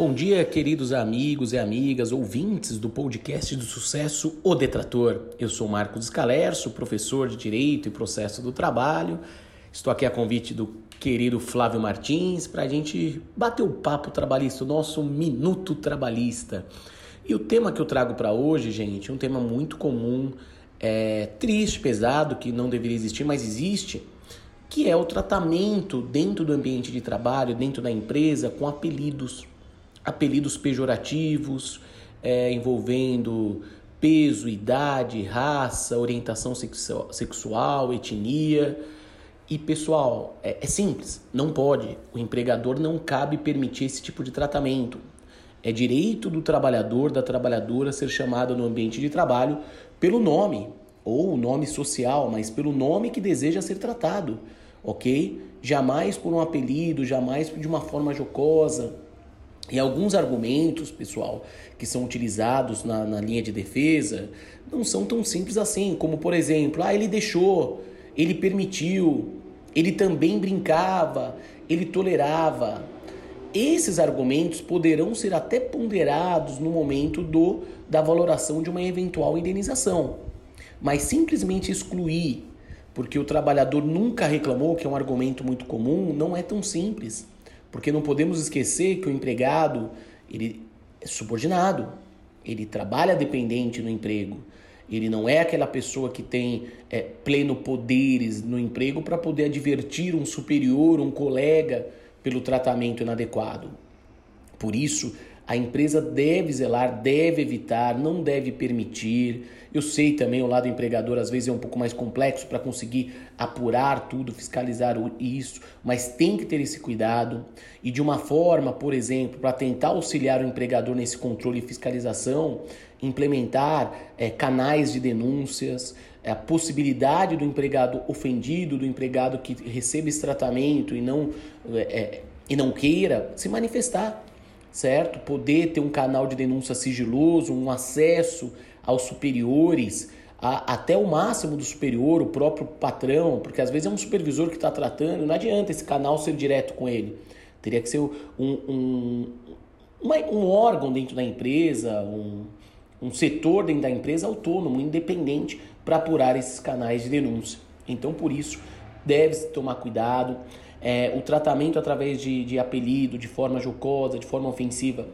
Bom dia, queridos amigos e amigas, ouvintes do podcast do sucesso O Detrator. Eu sou Marcos Escalerso, professor de Direito e Processo do Trabalho. Estou aqui a convite do querido Flávio Martins para a gente bater o papo trabalhista, o nosso minuto trabalhista. E o tema que eu trago para hoje, gente, é um tema muito comum, é, triste, pesado, que não deveria existir, mas existe, que é o tratamento dentro do ambiente de trabalho, dentro da empresa, com apelidos apelidos pejorativos é, envolvendo peso, idade, raça, orientação sexual, etnia. E pessoal, é, é, simples, não pode. O empregador não cabe permitir esse tipo de tratamento. É direito do trabalhador, da trabalhadora ser chamada no ambiente de trabalho pelo nome, ou nome social, mas pelo nome que deseja ser tratado, ok? Jamais por um apelido, jamais de uma forma jocosa, e alguns argumentos, pessoal, que são utilizados na, na, linha de defesa não são tão simples assim, como por exemplo, ah, ele deixou, ele permitiu, ele também brincava, ele tolerava. Esses argumentos poderão ser até ponderados no momento do da valoração de uma eventual indenização. Mas simplesmente excluir porque o trabalhador nunca reclamou, que é um argumento muito comum, não é tão simples. Porque não podemos esquecer que o empregado ele é subordinado, ele trabalha dependente no emprego. Ele não é aquela pessoa que tem é, pleno poderes no emprego para poder advertir um superior, um colega, pelo tratamento inadequado. Por isso, A empresa deve zelar, deve evitar, não deve permitir. Eu sei também o lado empregador às vezes é um pouco mais complexo para conseguir apurar tudo, fiscalizar isso, mas tem que ter esse cuidado e de uma forma, por exemplo, para tentar auxiliar o empregador nesse controle e fiscalização, implementar é, canais de denúncias, a possibilidade do empregado ofendido, do empregado que receba esse tratamento e não, é, e não queira se manifestar certo? Poder ter um canal de denúncia sigiloso, um acesso aos superiores, a, até o máximo do superior, o próprio patrão, porque às vezes é um supervisor que está tratando, não adianta esse canal ser direto com ele. Teria que ser um, um, uma, um órgão dentro da empresa, um, um setor dentro da empresa autônomo, independente, para apurar esses canais de denúncia. Então, por isso, deve-se tomar cuidado. É, o tratamento através de, de apelido, de forma jocosa, de forma ofensiva,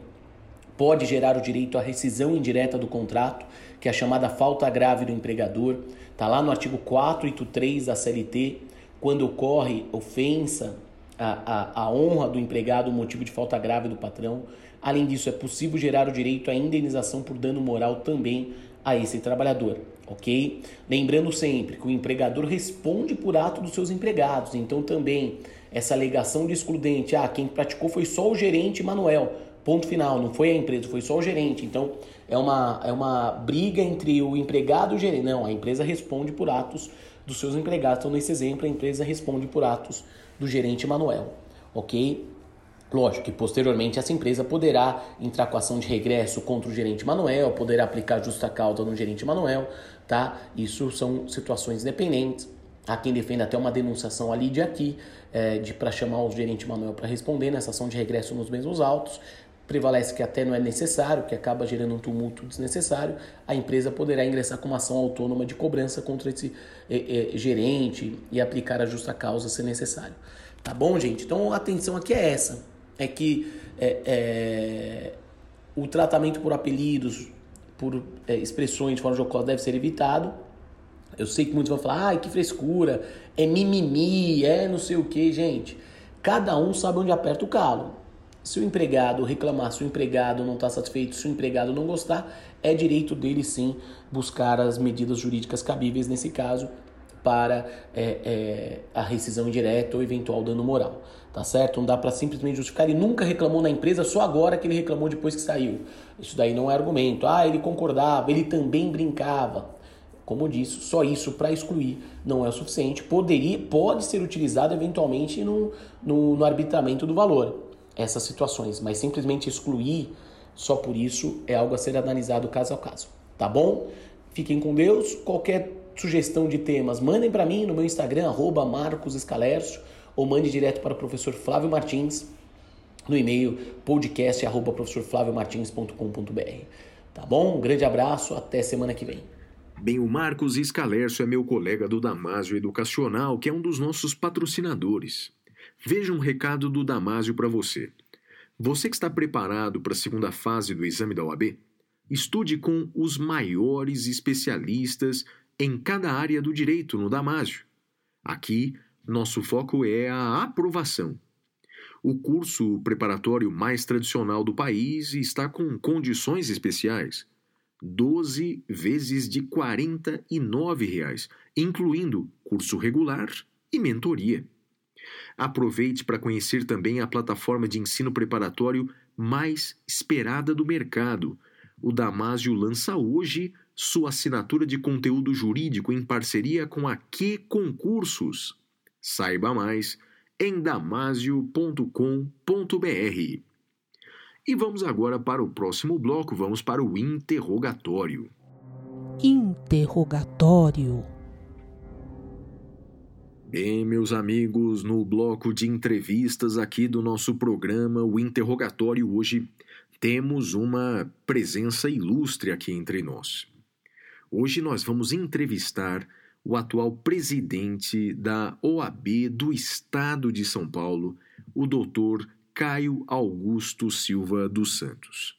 pode gerar o direito à rescisão indireta do contrato, que é a chamada falta grave do empregador. Está lá no artigo 483 da CLT, quando ocorre ofensa à, à, à honra do empregado, motivo de falta grave do patrão. Além disso, é possível gerar o direito à indenização por dano moral também a esse trabalhador, ok? Lembrando sempre que o empregador responde por ato dos seus empregados, então também essa alegação de excludente, ah, quem praticou foi só o gerente Manuel, ponto final, não foi a empresa, foi só o gerente. Então é uma, é uma briga entre o empregado e o gerente. Não, a empresa responde por atos dos seus empregados. Então, nesse exemplo, a empresa responde por atos do gerente Manuel, ok? Lógico que posteriormente essa empresa poderá entrar com ação de regresso contra o gerente Manuel, poderá aplicar justa causa no gerente Manuel, tá? Isso são situações independentes. Há quem defenda até uma denunciação ali de aqui, é, de para chamar o gerente Manuel para responder nessa ação de regresso nos mesmos autos. Prevalece que até não é necessário, que acaba gerando um tumulto desnecessário. A empresa poderá ingressar com uma ação autônoma de cobrança contra esse é, é, gerente e aplicar a justa causa se necessário. Tá bom, gente? Então a atenção aqui é essa: é que é, é, o tratamento por apelidos, por é, expressões de forma jocosa deve ser evitado eu sei que muitos vão falar, ai, que frescura, é mimimi, é não sei o que, gente. Cada um sabe onde aperta o calo. Se o empregado reclamar, se o empregado não está satisfeito, se o empregado não gostar, é direito dele sim buscar as medidas jurídicas cabíveis nesse caso para é, é, a rescisão indireta ou eventual dano moral, tá certo? Não dá para simplesmente justificar. Ele nunca reclamou na empresa, só agora que ele reclamou depois que saiu. Isso daí não é argumento. Ah, ele concordava, ele também brincava. Como disse, só isso para excluir não é o suficiente. Poderia, pode ser utilizado eventualmente no, no, no arbitramento do valor, essas situações, mas simplesmente excluir só por isso é algo a ser analisado caso a caso. Tá bom? Fiquem com Deus. Qualquer sugestão de temas, mandem para mim no meu Instagram, arroba ou mande direto para o professor Flávio Martins no e-mail podcast arroba. Tá bom? Um grande abraço, até semana que vem. Bem, o Marcos Escalercio é meu colega do Damásio Educacional, que é um dos nossos patrocinadores. Veja um recado do Damásio para você. Você que está preparado para a segunda fase do exame da OAB, estude com os maiores especialistas em cada área do direito no Damásio. Aqui, nosso foco é a aprovação. O curso preparatório mais tradicional do país está com condições especiais 12 vezes de 49 reais, incluindo curso regular e mentoria. Aproveite para conhecer também a plataforma de ensino preparatório mais esperada do mercado. O Damásio lança hoje sua assinatura de conteúdo jurídico em parceria com a Que Concursos. Saiba mais em damasio.com.br. E vamos agora para o próximo bloco, vamos para o interrogatório. Interrogatório. Bem, meus amigos, no bloco de entrevistas aqui do nosso programa, o interrogatório, hoje temos uma presença ilustre aqui entre nós. Hoje nós vamos entrevistar o atual presidente da OAB do Estado de São Paulo, o doutor Caio Augusto Silva dos Santos.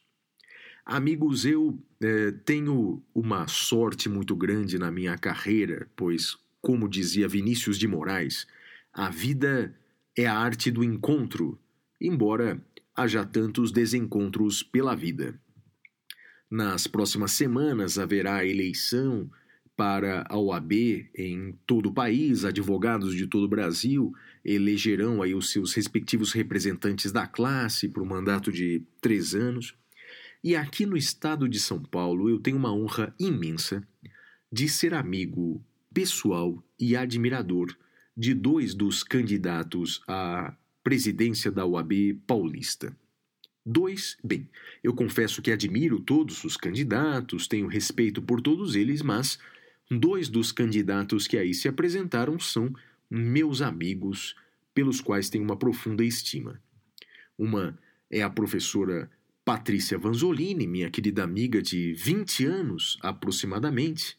Amigos, eu é, tenho uma sorte muito grande na minha carreira, pois, como dizia Vinícius de Moraes, a vida é a arte do encontro, embora haja tantos desencontros pela vida. Nas próximas semanas haverá eleição para a OAB em todo o país, advogados de todo o Brasil elegerão aí os seus respectivos representantes da classe por um mandato de três anos. E aqui no estado de São Paulo eu tenho uma honra imensa de ser amigo pessoal e admirador de dois dos candidatos à presidência da OAB paulista. Dois, bem, eu confesso que admiro todos os candidatos, tenho respeito por todos eles, mas dois dos candidatos que aí se apresentaram são meus amigos, pelos quais tenho uma profunda estima. Uma é a professora Patrícia Vanzolini, minha querida amiga de 20 anos aproximadamente.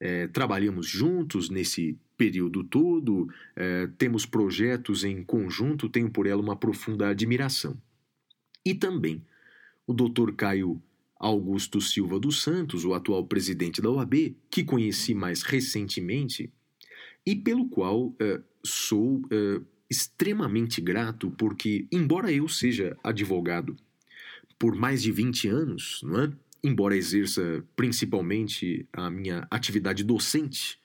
É, trabalhamos juntos nesse período todo, é, temos projetos em conjunto, tenho por ela uma profunda admiração. E também o Dr. Caio Augusto Silva dos Santos, o atual presidente da OAB, que conheci mais recentemente e pelo qual é, sou é, extremamente grato, porque, embora eu seja advogado por mais de 20 anos, não é? embora exerça principalmente a minha atividade docente,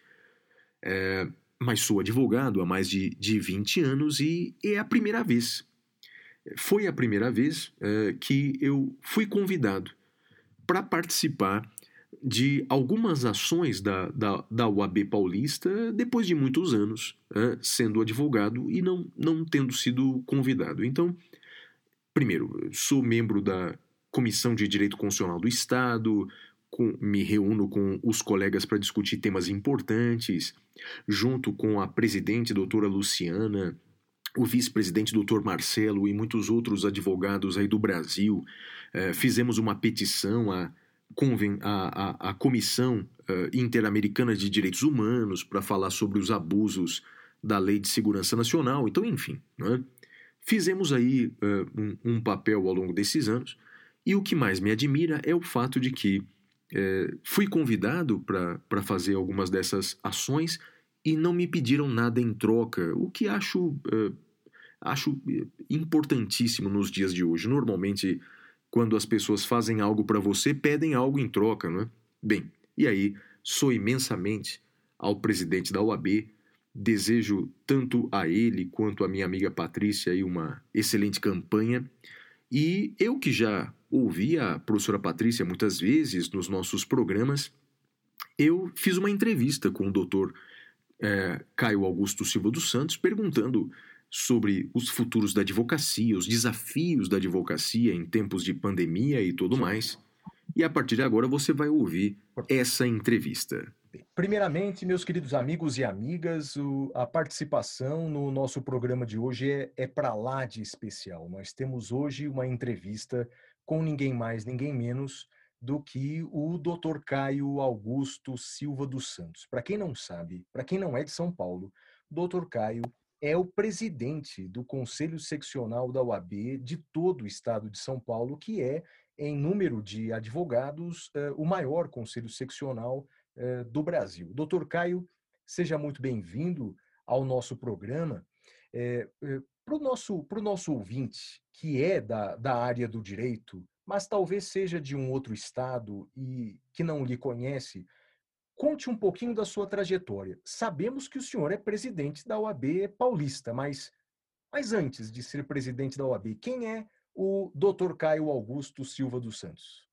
é, mas sou advogado há mais de, de 20 anos e é a primeira vez. Foi a primeira vez é, que eu fui convidado para participar de algumas ações da, da, da UAB paulista depois de muitos anos é, sendo advogado e não, não tendo sido convidado. Então, primeiro, sou membro da Comissão de Direito Constitucional do Estado, com, me reúno com os colegas para discutir temas importantes, junto com a presidente, doutora Luciana, o vice-presidente, doutor Marcelo e muitos outros advogados aí do Brasil. É, fizemos uma petição a a, a Comissão uh, Interamericana de Direitos Humanos para falar sobre os abusos da Lei de Segurança Nacional. Então, enfim, né? fizemos aí uh, um, um, papel ao longo desses anos. E o que mais me admira é o fato de que uh, fui convidado para fazer algumas dessas ações e não me pediram nada em troca, o que acho, acho importantíssimo nos dias de hoje. Normalmente quando as pessoas fazem algo para você, pedem algo em troca, não é? Bem, e aí, sou imensamente ao presidente da OAB, desejo tanto a ele quanto a minha amiga Patrícia aí uma excelente campanha. E eu que já ouvi a professora Patrícia muitas vezes nos nossos programas, eu fiz uma entrevista com o doutor é, Caio Augusto Silva dos Santos perguntando sobre os futuros da advocacia, os desafios da advocacia em tempos de pandemia e tudo mais. E a partir de agora você vai ouvir essa entrevista. Primeiramente, meus queridos amigos e amigas, o, a participação no nosso programa de hoje é, é para lá de especial. Nós temos hoje uma entrevista com ninguém mais, ninguém menos do que o Dr. Caio Augusto Silva dos Santos. Para quem não sabe, para quem não é de São Paulo, Dr. Caio é o presidente do Conselho Seccional da UAB de todo o estado de São Paulo, que é, em número de advogados, eh, o maior conselho seccional eh, do Brasil. Doutor Caio, seja muito bem-vindo ao nosso programa. É, para o nosso, nosso ouvinte, que é da, da área do direito, mas talvez seja de um outro estado e que não lhe conhece, Conte um pouquinho da sua trajetória. Sabemos que o senhor é presidente da OAB paulista, mas, mas antes de ser presidente da OAB, quem é o Dr. Caio Augusto Silva dos Santos?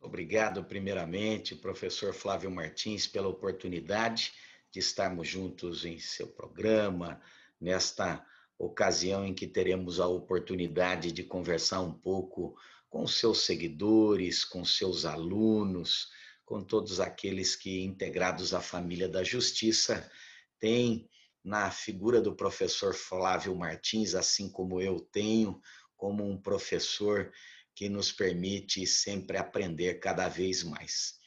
Obrigado, primeiramente, professor Flávio Martins, pela oportunidade de estarmos juntos em seu programa, nesta ocasião em que teremos a oportunidade de conversar um pouco com seus seguidores, com seus alunos, com todos aqueles que, integrados à família da justiça, têm na figura do professor Flávio Martins, assim como eu tenho, como um professor que nos permite sempre aprender cada vez mais.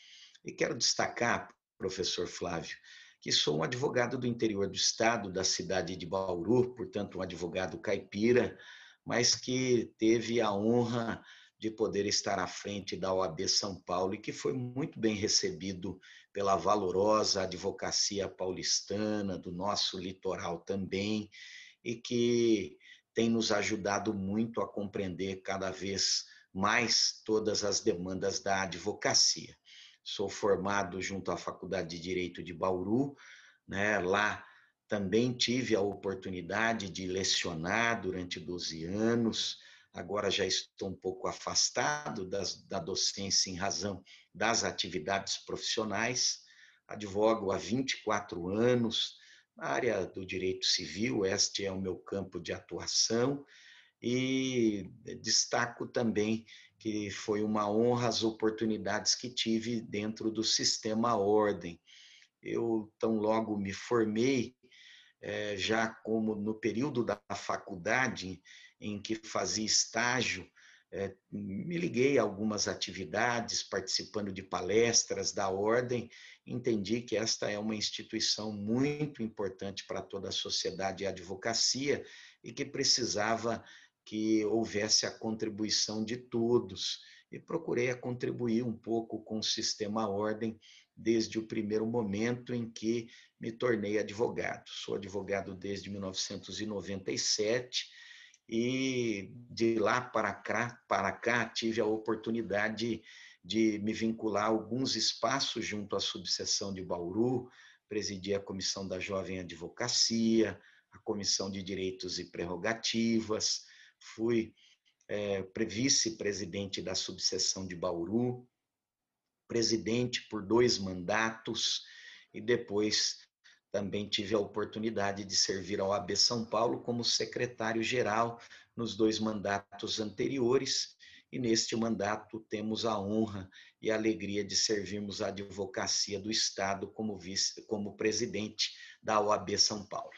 E quero destacar, professor Flávio, que sou um advogado do interior do estado, da cidade de Bauru, portanto, um advogado caipira, mas que teve a honra de poder estar à frente da OAB São Paulo e que foi muito bem recebido pela valorosa advocacia paulistana, do nosso litoral também, e que tem nos ajudado muito a compreender cada vez mais todas as demandas da advocacia. Sou formado junto à Faculdade de Direito de Bauru, né? lá também tive a oportunidade de lecionar durante 12 anos, agora já estou um pouco afastado das, da docência em razão das atividades profissionais, advogo há 24 anos na área do direito civil, este é o meu campo de atuação, e destaco também que foi uma honra as oportunidades que tive dentro do sistema Ordem. Eu, tão logo me formei, eh, já como no período da faculdade, em que fazia estágio, é, me liguei a algumas atividades, participando de palestras da ordem, entendi que esta é uma instituição muito importante para toda a sociedade e a advocacia e que precisava que houvesse a contribuição de todos. E procurei a contribuir um pouco com o sistema ordem desde o primeiro momento em que me tornei advogado. Sou advogado desde 1997 e de lá para cá, para cá tive a oportunidade de me vincular a alguns espaços junto à subseção de Bauru, presidi a Comissão da Jovem Advocacia, a Comissão de Direitos e Prerrogativas, fui é, vice-presidente da subseção de Bauru, presidente por dois mandatos e depois também tive a oportunidade de servir ao AB São Paulo como secretário-geral nos dois mandatos anteriores, e neste mandato temos a honra e a alegria de servirmos a advocacia do Estado como vice, como presidente da OAB São Paulo.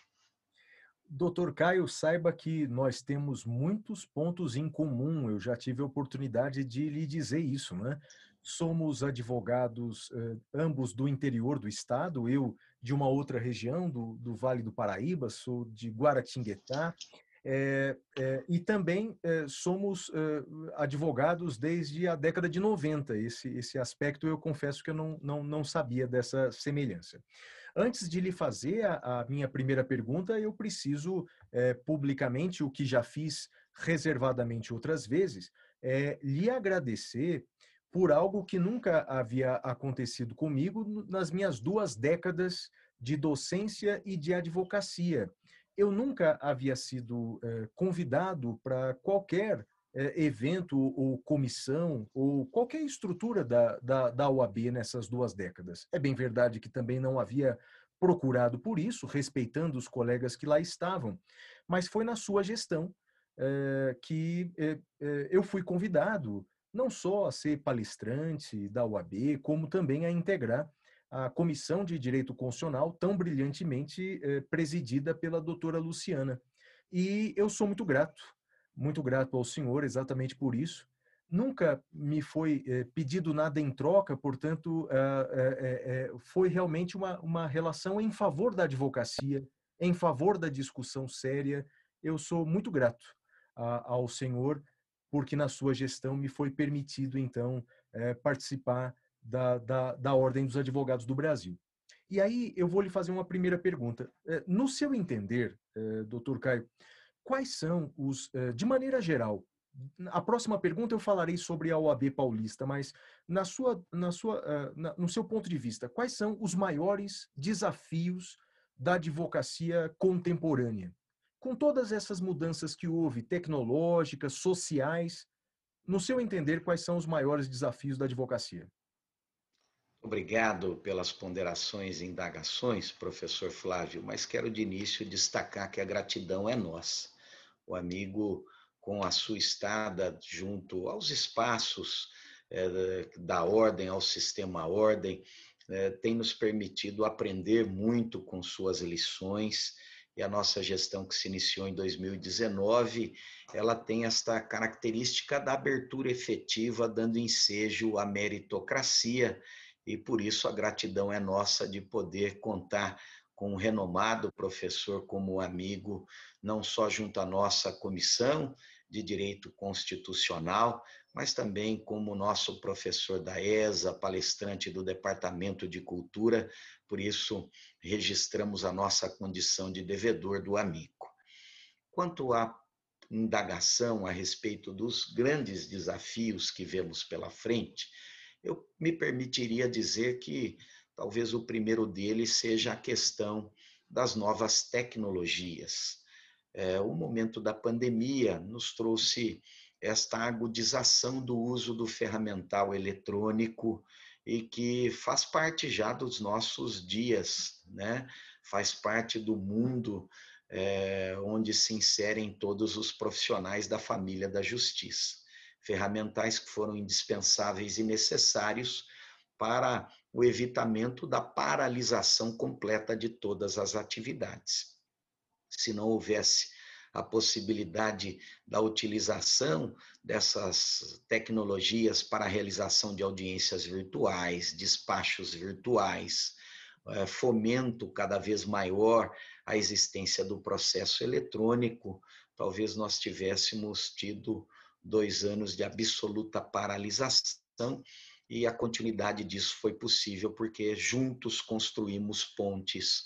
Doutor Caio, saiba que nós temos muitos pontos em comum. Eu já tive a oportunidade de lhe dizer isso, né? Somos advogados, eh, ambos do interior do estado. Eu de uma outra região do, do Vale do Paraíba, sou de Guaratinguetá, é, é, e também é, somos advogados desde a década de 90. Esse, esse aspecto eu confesso que eu não, não, não sabia dessa semelhança. Antes de lhe fazer a, a minha primeira pergunta, eu preciso publicamente, o que já fiz reservadamente outras vezes, lhe agradecer por algo que nunca havia acontecido comigo nas minhas duas décadas de docência e de advocacia. Eu nunca havia sido eh, convidado para qualquer eh, evento ou comissão ou qualquer estrutura da, da, da OAB nessas duas décadas. É bem verdade que também não havia procurado por isso, respeitando os colegas que lá estavam, mas foi na sua gestão eh, que eu fui convidado não só a ser palestrante da UAB, como também a integrar a Comissão de Direito Constitucional, tão brilhantemente eh, presidida pela doutora Luciana. E eu sou muito grato, muito grato ao senhor exatamente por isso. Nunca me foi eh, pedido nada em troca, portanto, eh, foi realmente uma, uma relação em favor da advocacia, em favor da discussão séria. Eu sou muito grato ao senhor porque na sua gestão me foi permitido, então, é, participar da, da, da Ordem dos Advogados do Brasil. E aí eu vou lhe fazer uma primeira pergunta. É, no seu entender, é, doutor Caio, quais são os, de maneira geral, a próxima pergunta eu falarei sobre a OAB paulista, mas na sua, na sua, no seu ponto de vista, quais são os maiores desafios da advocacia contemporânea? Com todas essas mudanças que houve, tecnológicas, sociais, no seu entender, quais são os maiores desafios da advocacia? Obrigado pelas ponderações e indagações, professor Flávio, mas quero de início destacar que a gratidão é nossa. O amigo, com a sua estada junto aos espaços é, da ordem, ao sistema ordem, é, tem nos permitido aprender muito com suas lições e a nossa gestão que se iniciou em 2019, ela tem esta característica da abertura efetiva, dando ensejo à meritocracia, e por isso a gratidão é nossa de poder contar com um renomado professor como amigo, não só junto à nossa comissão de direito constitucional, mas também como nosso professor da ESA, palestrante do Departamento de Cultura, por isso registramos a nossa condição de devedor do amigo. Quanto à indagação a respeito dos grandes desafios que vemos pela frente, eu me permitiria dizer que talvez o primeiro deles seja a questão das novas tecnologias. É, o momento da pandemia nos trouxe esta agudização do uso do ferramental eletrônico e que faz parte já dos nossos dias, né? faz parte do mundo é, onde se inserem todos os profissionais da família da justiça. Ferramentais que foram indispensáveis e necessários para o evitamento da paralisação completa de todas as atividades. Se não houvesse a possibilidade da utilização dessas tecnologias para a realização de audiências virtuais, despachos virtuais, eh, fomento cada vez maior à existência do processo eletrônico, talvez nós tivéssemos tido dois anos de absoluta paralisação e a continuidade disso foi possível porque juntos construímos pontes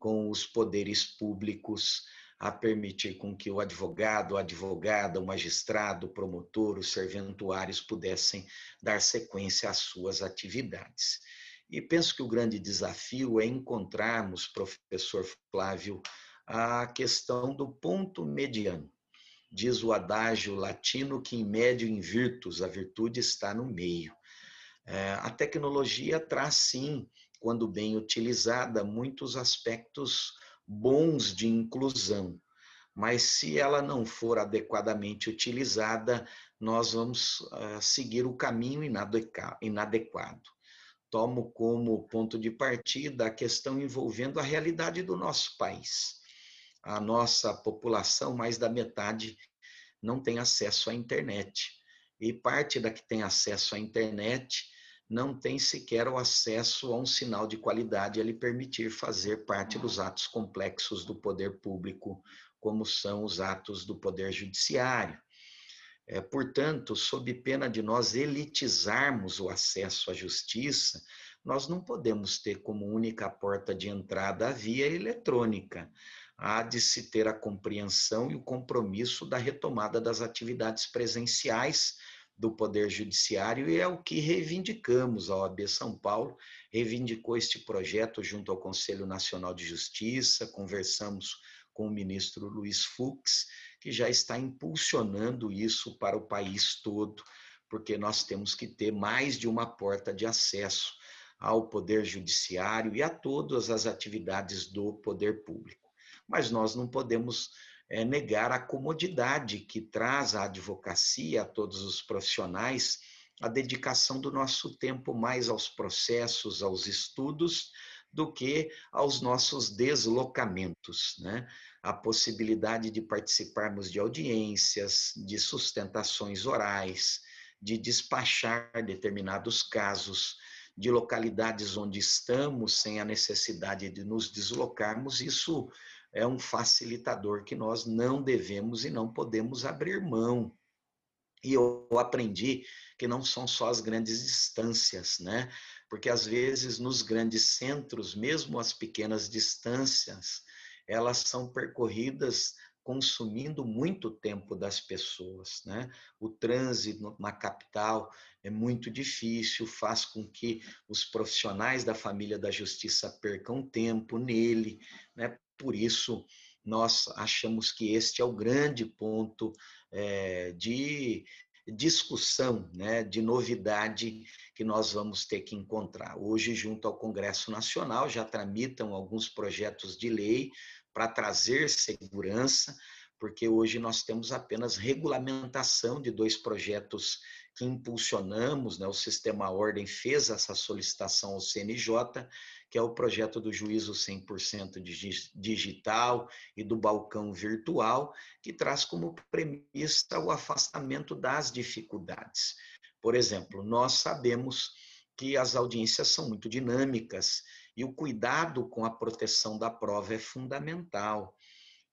com os poderes públicos a permitir com que o advogado, a advogada, o magistrado, o promotor, os serventuários pudessem dar sequência às suas atividades. E penso que o grande desafio é encontrarmos, professor Flávio, a questão do ponto mediano. Diz o adágio latino que em médio em virtus, a virtude está no meio. É, a tecnologia traz, sim, quando bem utilizada, muitos aspectos bons de inclusão, mas se ela não for adequadamente utilizada, nós vamos uh, seguir o caminho inadequado. Tomo como ponto de partida a questão envolvendo a realidade do nosso país. A nossa população, mais da metade, não tem acesso à internet. E parte da que tem acesso à internet não tem sequer o acesso a um sinal de qualidade a lhe permitir fazer parte dos atos complexos do poder público, como são os atos do poder judiciário. É, portanto, sob pena de nós elitizarmos o acesso à justiça, nós não podemos ter como única porta de entrada a via eletrônica. Há de se ter a compreensão e o compromisso da retomada das atividades presenciais do Poder Judiciário e é o que reivindicamos. A OAB São Paulo reivindicou este projeto junto ao Conselho Nacional de Justiça, conversamos com o ministro Luiz Fux, que já está impulsionando isso para o país todo, porque nós temos que ter mais de uma porta de acesso ao Poder Judiciário e a todas as atividades do poder público. Mas nós não podemos é, negar a comodidade que traz a advocacia a todos os profissionais, a dedicação do nosso tempo mais aos processos, aos estudos, do que aos nossos deslocamentos, né? A possibilidade de participarmos de audiências, de sustentações orais, de despachar determinados casos, de localidades onde estamos sem a necessidade de nos deslocarmos, isso é um facilitador que nós não devemos e não podemos abrir mão. E eu aprendi que não são só as grandes distâncias, né? Porque às vezes nos grandes centros, mesmo as pequenas distâncias, elas são percorridas consumindo muito tempo das pessoas, né? O trânsito na capital é muito difícil, faz com que os profissionais da família da justiça percam tempo nele, né? Por isso, nós achamos que este é o grande ponto é, de discussão, né, de novidade que nós vamos ter que encontrar. Hoje, junto ao Congresso Nacional, já tramitam alguns projetos de lei para trazer segurança, porque hoje nós temos apenas regulamentação de dois projetos que impulsionamos, né, o Sistema Ordem fez essa solicitação ao CNJ, que é o projeto do juízo 100% digital e do balcão virtual, que traz como premissa o afastamento das dificuldades. Por exemplo, nós sabemos que as audiências são muito dinâmicas e o cuidado com a proteção da prova é fundamental,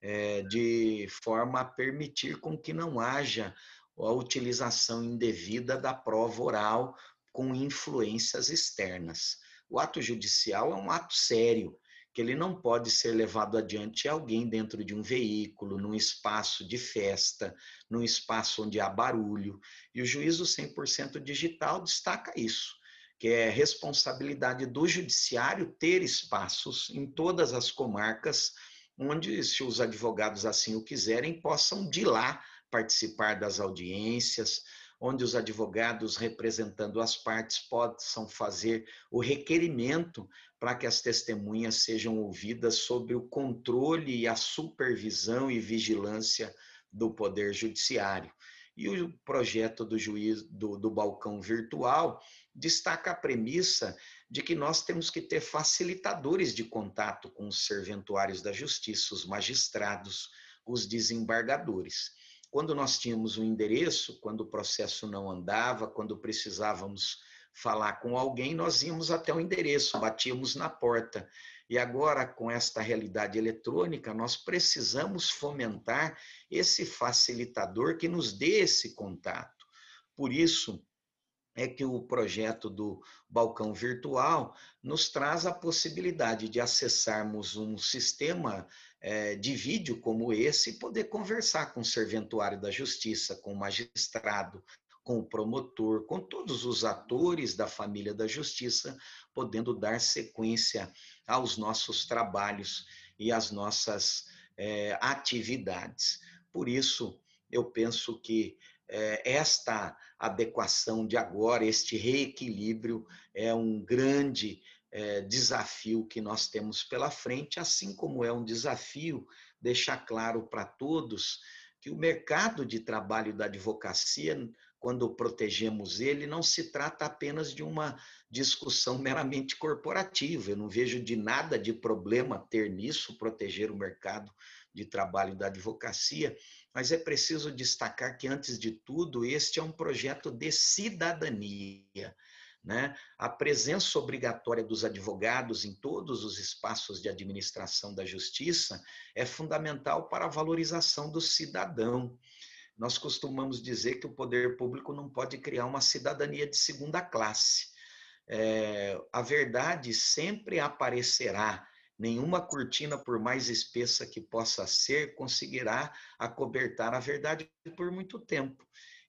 é, de forma a permitir com que não haja a utilização indevida da prova oral com influências externas. O ato judicial é um ato sério, que ele não pode ser levado adiante alguém dentro de um veículo, num espaço de festa, num espaço onde há barulho. E o juízo 100% digital destaca isso, que é responsabilidade do judiciário ter espaços em todas as comarcas onde, se os advogados assim o quiserem, possam de lá participar das audiências, onde os advogados representando as partes possam fazer o requerimento para que as testemunhas sejam ouvidas sob o controle e a supervisão e vigilância do Poder Judiciário. E o projeto do juiz do, do balcão virtual destaca a premissa de que nós temos que ter facilitadores de contato com os serventuários da justiça, os magistrados, os desembargadores. Quando nós tínhamos um endereço, quando o processo não andava, quando precisávamos falar com alguém, nós íamos até o endereço, batíamos na porta. E agora, com esta realidade eletrônica, nós precisamos fomentar esse facilitador que nos dê esse contato. Por isso, é que o projeto do balcão virtual nos traz a possibilidade de acessarmos um sistema é, de vídeo como esse e poder conversar com o serventuário da justiça, com o magistrado, com o promotor, com todos os atores da família da justiça, podendo dar sequência aos nossos trabalhos e às nossas é, atividades. Por isso, eu penso que esta adequação de agora, este reequilíbrio, é um grande é, desafio que nós temos pela frente, assim como é um desafio deixar claro para todos que o mercado de trabalho da advocacia, quando protegemos ele, não se trata apenas de uma discussão [LAUGHS] meramente corporativa. Eu não vejo de nada de problema ter nisso, proteger o mercado de trabalho da advocacia, mas é preciso destacar que, antes de tudo, este é um projeto de cidadania. Né? A presença obrigatória dos advogados em todos os espaços de administração da justiça é fundamental para a valorização do cidadão. Nós costumamos dizer que o poder público não pode criar uma cidadania de segunda classe. É, a verdade sempre aparecerá Nenhuma cortina, por mais espessa que possa ser, conseguirá acobertar a verdade por muito tempo.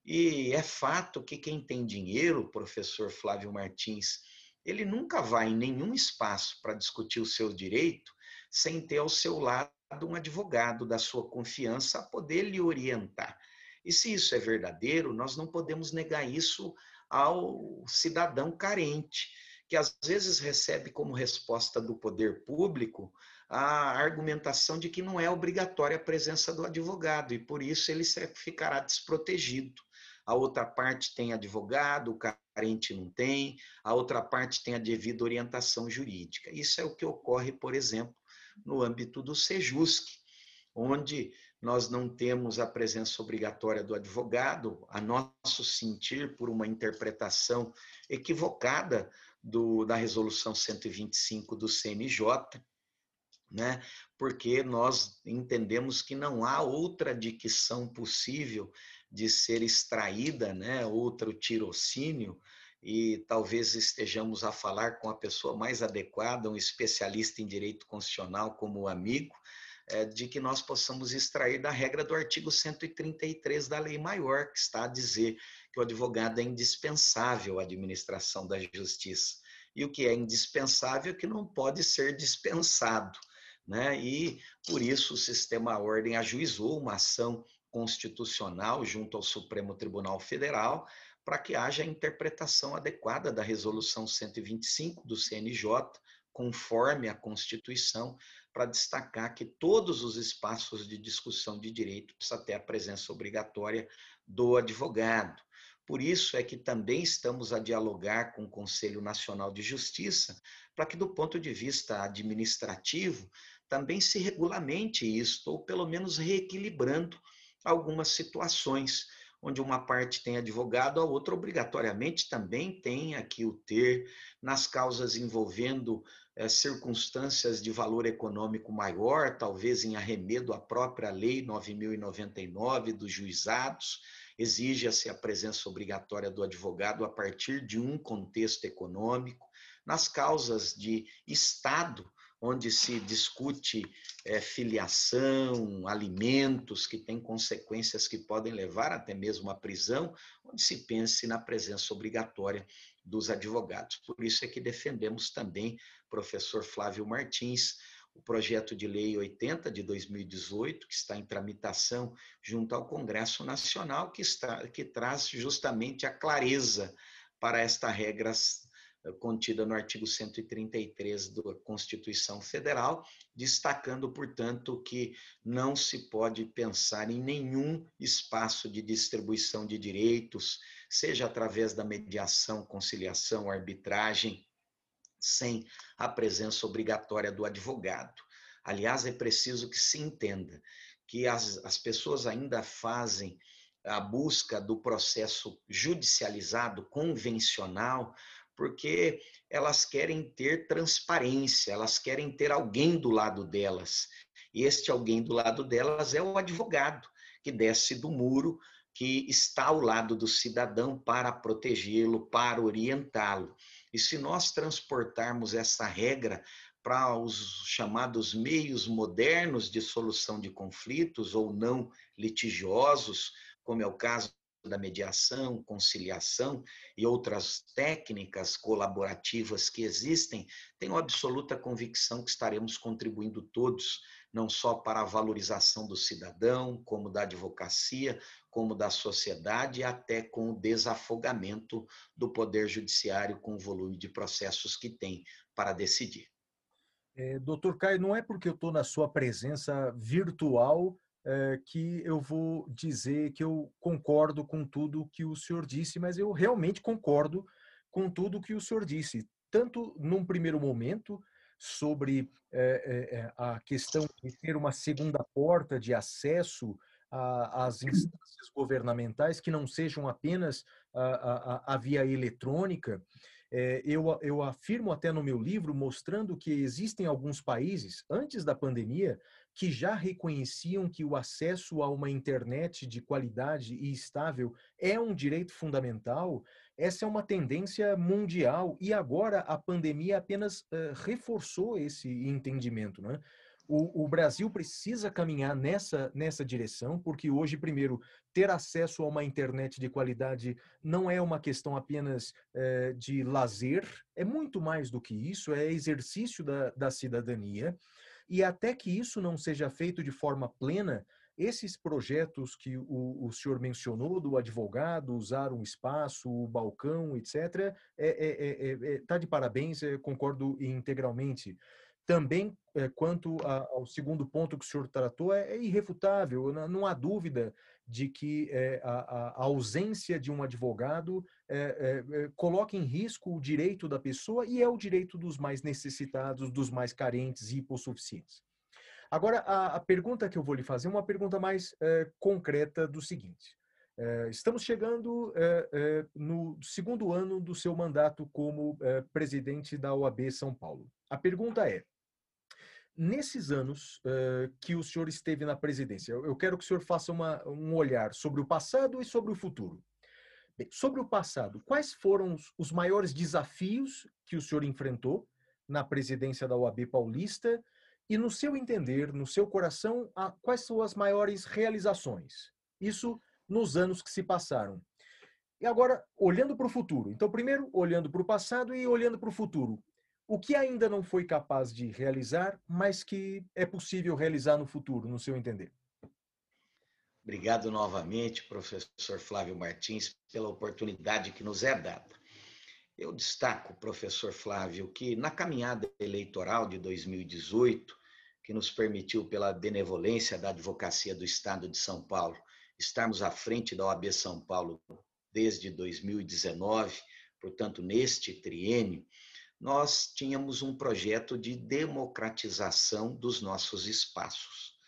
E é fato que quem tem dinheiro, professor Flávio Martins, ele nunca vai em nenhum espaço para discutir o seu direito sem ter ao seu lado um advogado da sua confiança a poder lhe orientar. E se isso é verdadeiro, nós não podemos negar isso ao cidadão carente que às vezes recebe como resposta do poder público a argumentação de que não é obrigatória a presença do advogado e por isso ele ficará desprotegido. A outra parte tem advogado, o carente não tem, a outra parte tem a devida orientação jurídica. Isso é o que ocorre, por exemplo, no âmbito do SEJUSC, onde nós não temos a presença obrigatória do advogado, a nosso sentir por uma interpretação equivocada do, da resolução 125 do CNJ, né? porque nós entendemos que não há outra dicção possível de ser extraída, né? outro tirocínio, e talvez estejamos a falar com a pessoa mais adequada, um especialista em direito constitucional como o amigo, é, de que nós possamos extrair da regra do artigo 133 da Lei Maior, que está a dizer que o advogado é indispensável à administração da justiça. E o que é indispensável é que não pode ser dispensado. Né? E, por isso, o sistema ordem ajuizou uma ação constitucional junto ao Supremo Tribunal Federal para que haja a interpretação adequada da resolução 125 do CNJ, conforme a Constituição, para destacar que todos os espaços de discussão de direito precisa ter a presença obrigatória do advogado. Por isso é que também estamos a dialogar com o Conselho Nacional de Justiça, para que, do ponto de vista administrativo, também se regulamente isto, ou pelo menos reequilibrando algumas situações, onde uma parte tem advogado, a outra obrigatoriamente também tem aqui o ter, nas causas envolvendo é, circunstâncias de valor econômico maior, talvez em arremedo à própria Lei 9099 dos juizados, exige-se a presença obrigatória do advogado a partir de um contexto econômico. Nas causas de Estado, onde se discute é, filiação, alimentos que têm consequências que podem levar até mesmo à prisão, onde se pense na presença obrigatória dos advogados. Por isso é que defendemos também, professor Flávio Martins, o projeto de lei 80 de 2018, que está em tramitação junto ao Congresso Nacional, que, está, que traz justamente a clareza para esta regra eh, contida no artigo 133 da Constituição Federal, destacando, portanto, que não se pode pensar em nenhum espaço de distribuição de direitos, seja através da mediação, conciliação, arbitragem, sem a presença obrigatória do advogado. Aliás, é preciso que se entenda que as, as pessoas ainda fazem a busca do processo judicializado, convencional, porque elas querem ter transparência, elas querem ter alguém do lado delas. E este alguém do lado delas é o advogado, que desce do muro, que está ao lado do cidadão para protegê-lo, para orientá-lo. E se nós transportarmos essa regra para os chamados meios modernos de solução de conflitos ou não litigiosos, como é o caso da mediação, conciliação e outras técnicas colaborativas que existem, tenho absoluta convicção que estaremos contribuindo todos, não só para a valorização do cidadão, como da advocacia, como da sociedade, até com o desafogamento do Poder Judiciário com o volume de processos que tem para decidir. É, doutor Caio, não é porque eu estou na sua presença virtual é, que eu vou dizer que eu concordo com tudo que o senhor disse, mas eu realmente concordo com tudo que o senhor disse, tanto num primeiro momento sobre é, é, a questão de ter uma segunda porta de acesso às instâncias governamentais que não sejam apenas a, via eletrônica. É, eu, eu afirmo até no meu livro, mostrando que existem alguns países, antes da pandemia, que já reconheciam que o acesso a uma internet de qualidade e estável é um direito fundamental. Essa é uma tendência mundial e agora a pandemia apenas uh, reforçou esse entendimento. Né? O, o, Brasil precisa caminhar nessa, nessa direção, porque hoje, primeiro, ter acesso a uma internet de qualidade não é uma questão apenas é, de lazer, é muito mais do que isso, é exercício da, da cidadania. E até que isso não seja feito de forma plena, esses projetos que o, o senhor mencionou, do advogado, usar um espaço, o balcão, etc., está é, é, é, é tá de parabéns, concordo integralmente. Também, é, quanto ao segundo ponto que o senhor tratou, é, é irrefutável, não, há dúvida de que é, a, ausência de um advogado coloca em risco o direito da pessoa e é o direito dos mais necessitados, dos mais carentes e hipossuficientes. Agora, a pergunta que eu vou lhe fazer é uma pergunta mais concreta do seguinte. Estamos chegando no segundo ano do seu mandato como presidente da OAB São Paulo. A pergunta é: Nesses anos uh, que o senhor esteve na presidência, eu, quero que o senhor faça uma, um olhar sobre o passado e sobre o futuro. Bem, sobre o passado, quais foram os, os maiores desafios que o senhor enfrentou na presidência da OAB Paulista e, no seu entender, no seu coração, a, quais são as maiores realizações? Isso nos anos que se passaram. E agora, olhando para o futuro. Então, primeiro, olhando para o passado e olhando para o futuro o que ainda não foi capaz de realizar, mas que é possível realizar no futuro, no seu entender? Obrigado novamente, professor Flávio Martins, pela oportunidade que nos é dada. Eu destaco, professor Flávio, que na caminhada eleitoral de 2018, que nos permitiu, pela benevolência da Advocacia do Estado de São Paulo, estarmos à frente da OAB São Paulo desde 2019, portanto, neste triênio, nós tínhamos um projeto de democratização dos nossos espaços,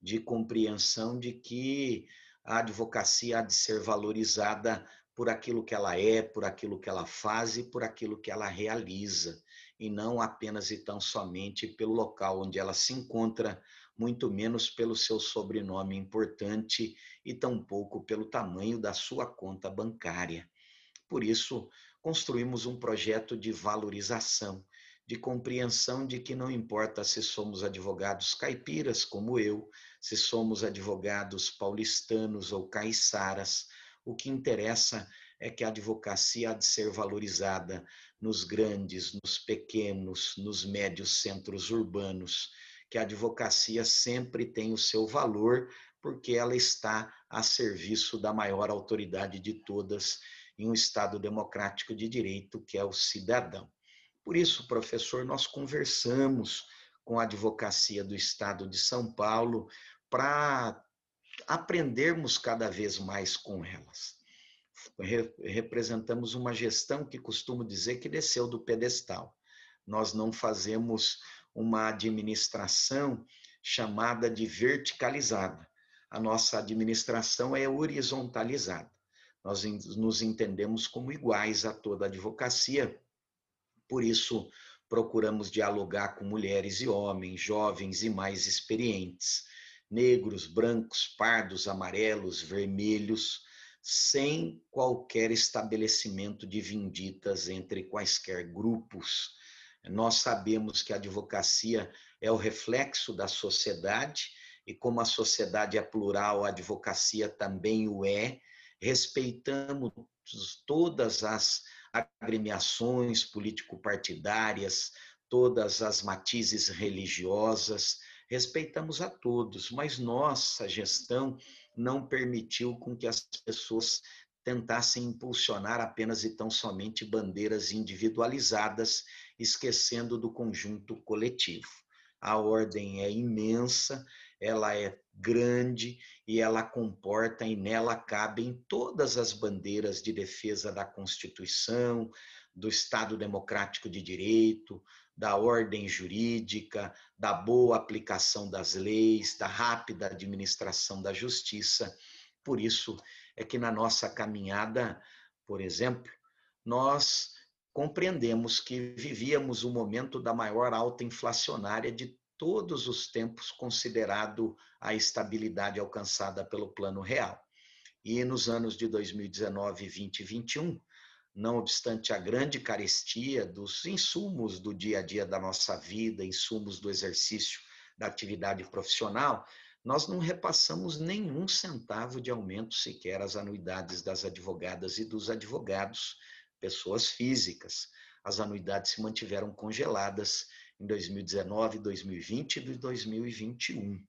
de compreensão de que a advocacia há de ser valorizada por aquilo que ela é, por aquilo que ela faz e por aquilo que ela realiza, e não apenas e tão somente pelo local onde ela se encontra, muito menos pelo seu sobrenome importante e tampouco pelo tamanho da sua conta bancária. Por isso, construímos um projeto de valorização, de compreensão de que não importa se somos advogados caipiras, como eu, se somos advogados paulistanos ou caiçaras, o que interessa é que a advocacia há de ser valorizada nos grandes, nos pequenos, nos médios centros urbanos, que a advocacia sempre tem o seu valor, porque ela está a serviço da maior autoridade de todas em um Estado democrático de direito, que é o cidadão. Por isso, professor, nós conversamos com a advocacia do Estado de São Paulo para aprendermos cada vez mais com elas. Representamos uma gestão que costumo dizer que desceu do pedestal. Nós não fazemos uma administração chamada de verticalizada. A nossa administração é horizontalizada. Nós nos entendemos como iguais a toda a advocacia. Por isso, procuramos dialogar com mulheres e homens, jovens e mais experientes, negros, brancos, pardos, amarelos, vermelhos, sem qualquer estabelecimento de vinditas entre quaisquer grupos. Nós sabemos que a advocacia é o reflexo da sociedade, e como a sociedade é plural, a advocacia também o é. Respeitamos todas as agremiações político-partidárias, todas as matizes religiosas, respeitamos a todos, mas nossa gestão não permitiu com que as pessoas tentassem impulsionar apenas e tão somente bandeiras individualizadas, esquecendo do conjunto coletivo. A ordem é imensa, ela é grande e ela comporta e nela cabem todas as bandeiras de defesa da Constituição, do Estado Democrático de Direito, da ordem jurídica, da boa aplicação das leis, da rápida administração da justiça. Por isso é que na nossa caminhada, por exemplo, nós compreendemos que vivíamos o momento da maior alta inflacionária de todos os tempos, considerado a estabilidade alcançada pelo Plano Real. E nos anos de 2019, 20 e 21, não obstante a grande carestia dos insumos do dia a dia da nossa vida, insumos do exercício da atividade profissional, nós não repassamos nenhum centavo de aumento sequer às anuidades das advogadas e dos advogados, pessoas físicas. As anuidades se mantiveram congeladas em 2019, 2020 e 2021.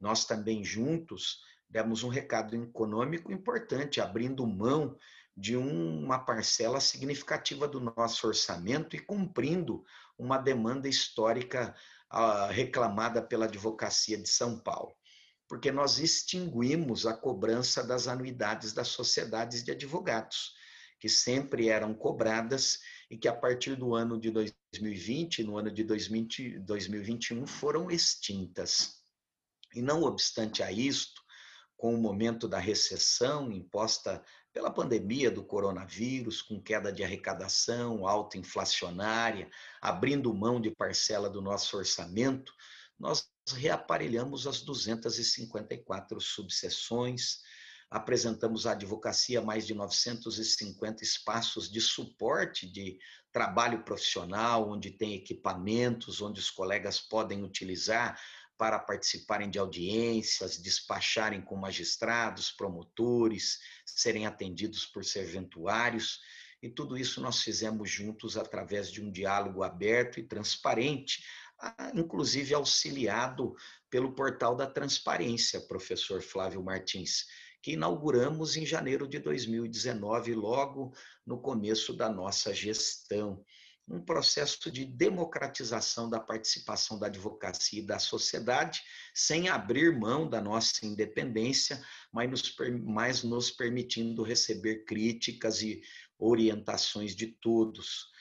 Nós também juntos demos um recado econômico importante, abrindo mão de uma parcela significativa do nosso orçamento e cumprindo uma demanda histórica uh, reclamada pela Advocacia de São Paulo. Porque nós extinguimos a cobrança das anuidades das sociedades de advogados, que sempre eram cobradas e que a partir do ano de 2020, no ano de 2020, 2021, foram extintas. E não obstante a isto, com o momento da recessão imposta pela pandemia do coronavírus, com queda de arrecadação alta inflacionária, abrindo mão de parcela do nosso orçamento, nós reaparelhamos as 254 subseções, apresentamos à advocacia mais de 950 espaços de suporte de trabalho profissional, onde tem equipamentos, onde os colegas podem utilizar para participarem de audiências, despacharem com magistrados, promotores, serem atendidos por serventuários. E tudo isso nós fizemos juntos através de um diálogo aberto e transparente, inclusive auxiliado pelo portal da transparência, professor Flávio Martins que inauguramos em janeiro de 2019, logo no começo da nossa gestão. Um processo de democratização da participação da advocacia e da sociedade, sem abrir mão da nossa independência, mas nos, mas nos permitindo receber críticas e orientações de todos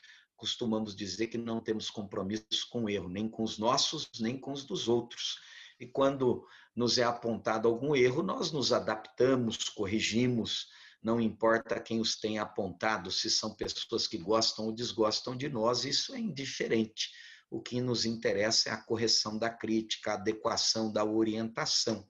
costumamos dizer que não temos compromisso com o erro, nem com os nossos, nem com os dos outros. E quando nos é apontado algum erro, nós nos adaptamos, corrigimos, não importa quem os tenha apontado, se são pessoas que gostam ou desgostam de nós, isso é indiferente. O que nos interessa é a correção da crítica, a adequação da orientação.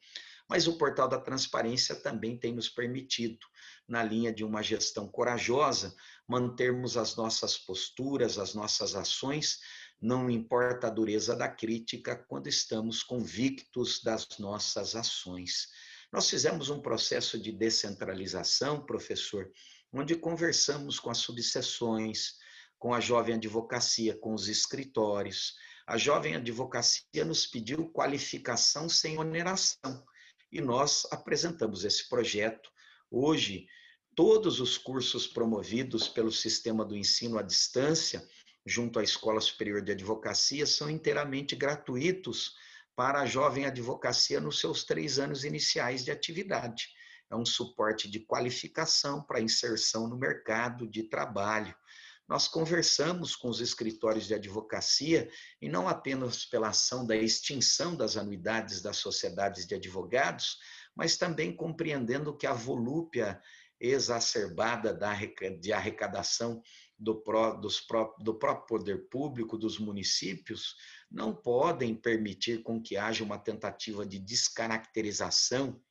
Mas o portal da transparência também tem nos permitido, na linha de uma gestão corajosa, mantermos as nossas posturas, as nossas ações não importa a dureza da crítica, quando estamos convictos das nossas ações. Nós fizemos um processo de descentralização, professor, onde conversamos com as subseções, com a jovem advocacia, com os escritórios. A jovem advocacia nos pediu qualificação sem oneração e nós apresentamos esse projeto. Hoje, todos os cursos promovidos pelo sistema do ensino à distância, junto à Escola Superior de Advocacia, são inteiramente gratuitos para a jovem advocacia nos seus três anos iniciais de atividade. É um suporte de qualificação para inserção no mercado de trabalho. Nós conversamos com os escritórios de advocacia e não apenas pela ação da extinção das anuidades das sociedades de advogados, mas também compreendendo que a volúpia exacerbada de arrecadação do, pró, dos, do próprio poder público, dos municípios, não podem permitir com que haja uma tentativa de descaracterização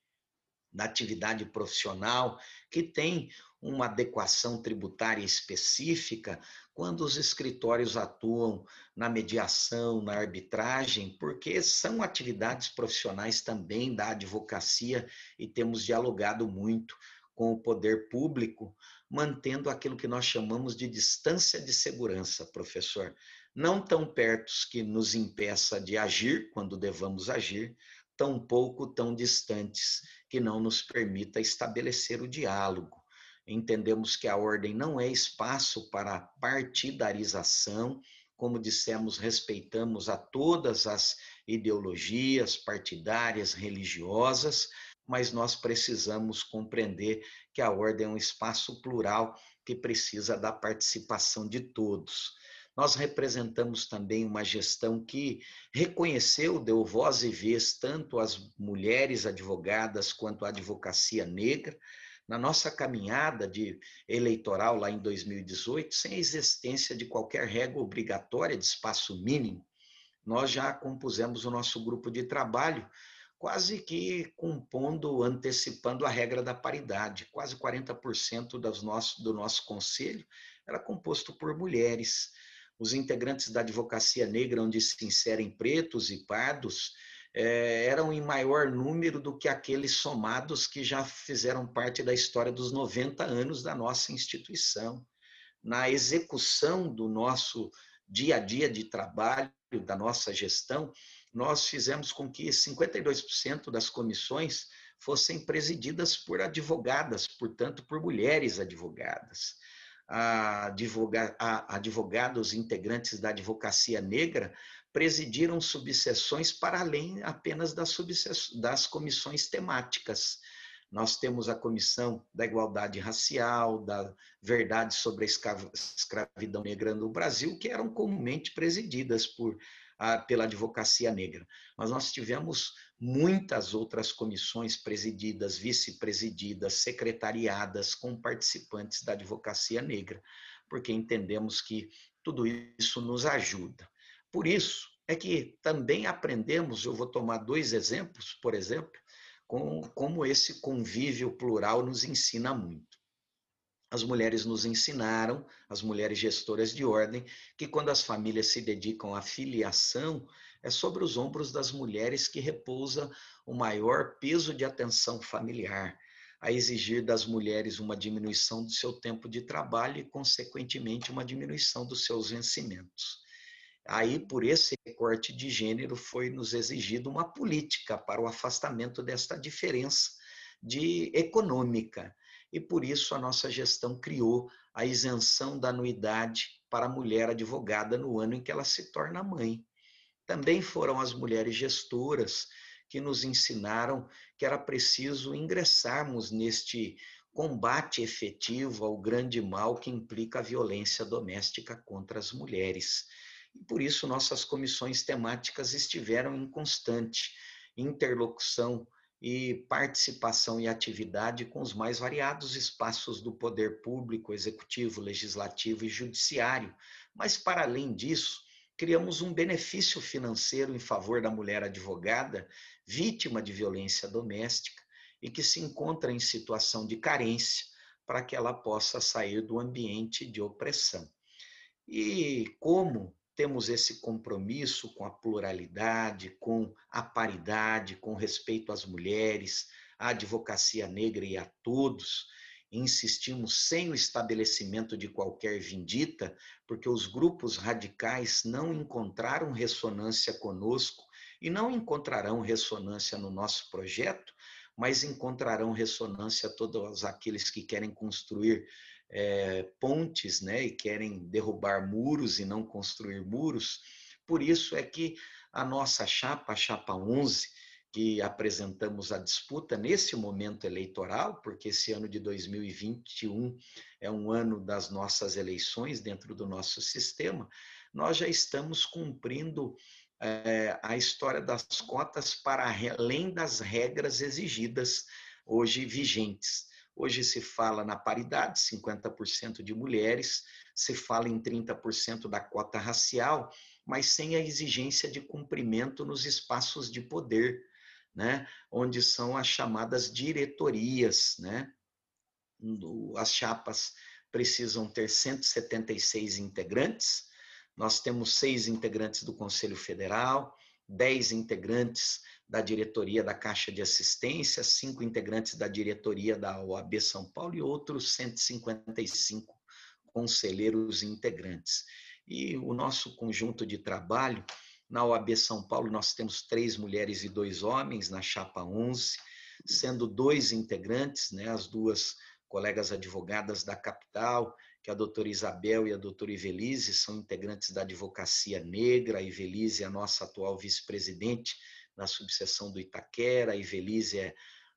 da atividade profissional que tem uma adequação tributária específica quando os escritórios atuam na mediação, na arbitragem, porque são atividades profissionais também da advocacia e temos dialogado muito com o poder público, mantendo aquilo que nós chamamos de distância de segurança, professor. Não tão perto que nos impeça de agir quando devamos agir, tão pouco tão distantes que não nos permita estabelecer o diálogo. Entendemos que a ordem não é espaço para partidarização, como dissemos, respeitamos a todas as ideologias partidárias, religiosas, mas nós precisamos compreender que a ordem é um espaço plural que precisa da participação de todos. Nós representamos também uma gestão que reconheceu, deu voz e vez tanto às mulheres advogadas quanto à advocacia negra. Na nossa caminhada de eleitoral lá em 2018, sem a existência de qualquer regra obrigatória de espaço mínimo, nós já compusemos o nosso grupo de trabalho quase que compondo, antecipando a regra da paridade. Quase 40% das nosso, do nosso conselho era composto por mulheres. Os integrantes da advocacia negra, onde se inserem pretos e pardos, é, eram em maior número do que aqueles somados que já fizeram parte da história dos 90 anos da nossa instituição. Na execução do nosso dia a dia de trabalho, da nossa gestão, nós fizemos com que 52% das comissões fossem presididas por advogadas, portanto, por mulheres advogadas. Advogados integrantes da advocacia negra presidiram subseções para além apenas das, das comissões temáticas. Nós temos a comissão da igualdade racial, da verdade sobre a escravidão negra no Brasil, que eram comumente presididas por pela advocacia negra. Mas nós tivemos muitas outras comissões presididas, vice-presididas, secretariadas com participantes da advocacia negra, porque entendemos que tudo isso nos ajuda. Por isso é que também aprendemos, eu vou tomar dois exemplos, por exemplo, com, como esse convívio plural nos ensina muito as mulheres nos ensinaram, as mulheres gestoras de ordem, que quando as famílias se dedicam à filiação, é sobre os ombros das mulheres que repousa o maior peso de atenção familiar, a exigir das mulheres uma diminuição do seu tempo de trabalho e, consequentemente, uma diminuição dos seus vencimentos. Aí, por esse recorte de gênero, foi nos exigido uma política para o afastamento desta diferença de econômica e por isso a nossa gestão criou a isenção da anuidade para a mulher advogada no ano em que ela se torna mãe. Também foram as mulheres gestoras que nos ensinaram que era preciso ingressarmos neste combate efetivo ao grande mal que implica a violência doméstica contra as mulheres. E por isso nossas comissões temáticas estiveram em constante interlocução e participação e atividade com os mais variados espaços do poder público, executivo, legislativo e judiciário. Mas, para além disso, criamos um benefício financeiro em favor da mulher advogada vítima de violência doméstica e que se encontra em situação de carência para que ela possa sair do ambiente de opressão. E como temos esse compromisso com a pluralidade, com a paridade, com respeito às mulheres, à advocacia negra e a todos. Insistimos sem o estabelecimento de qualquer vindita, porque os grupos radicais não encontraram ressonância conosco e não encontrarão ressonância no nosso projeto, mas encontrarão ressonância todos aqueles que querem construir é, pontes né, e querem derrubar muros e não construir muros. Por isso é que a nossa chapa, a chapa 11, que apresentamos a disputa nesse momento eleitoral, porque esse ano de 2021 é um ano das nossas eleições dentro do nosso sistema, nós já estamos cumprindo é, a história das cotas para além das regras exigidas hoje vigentes. Hoje se fala na paridade, 50% de mulheres, se fala em 30% da cota racial, mas sem a exigência de cumprimento nos espaços de poder, né? onde são as chamadas diretorias. Né? As chapas precisam ter 176 integrantes, nós temos seis integrantes do Conselho Federal, dez integrantes da diretoria da Caixa de Assistência, cinco integrantes da diretoria da OAB São Paulo e outros 155 conselheiros integrantes. E o nosso conjunto de trabalho, na OAB São Paulo, nós temos três mulheres e dois homens, na chapa 11, sendo dois integrantes, né, as duas colegas advogadas da capital, que a doutora Isabel e a doutora Ivelise são integrantes da advocacia negra, a Ivelise é a nossa atual vice-presidente na subseção do Itaquera, Ivelise é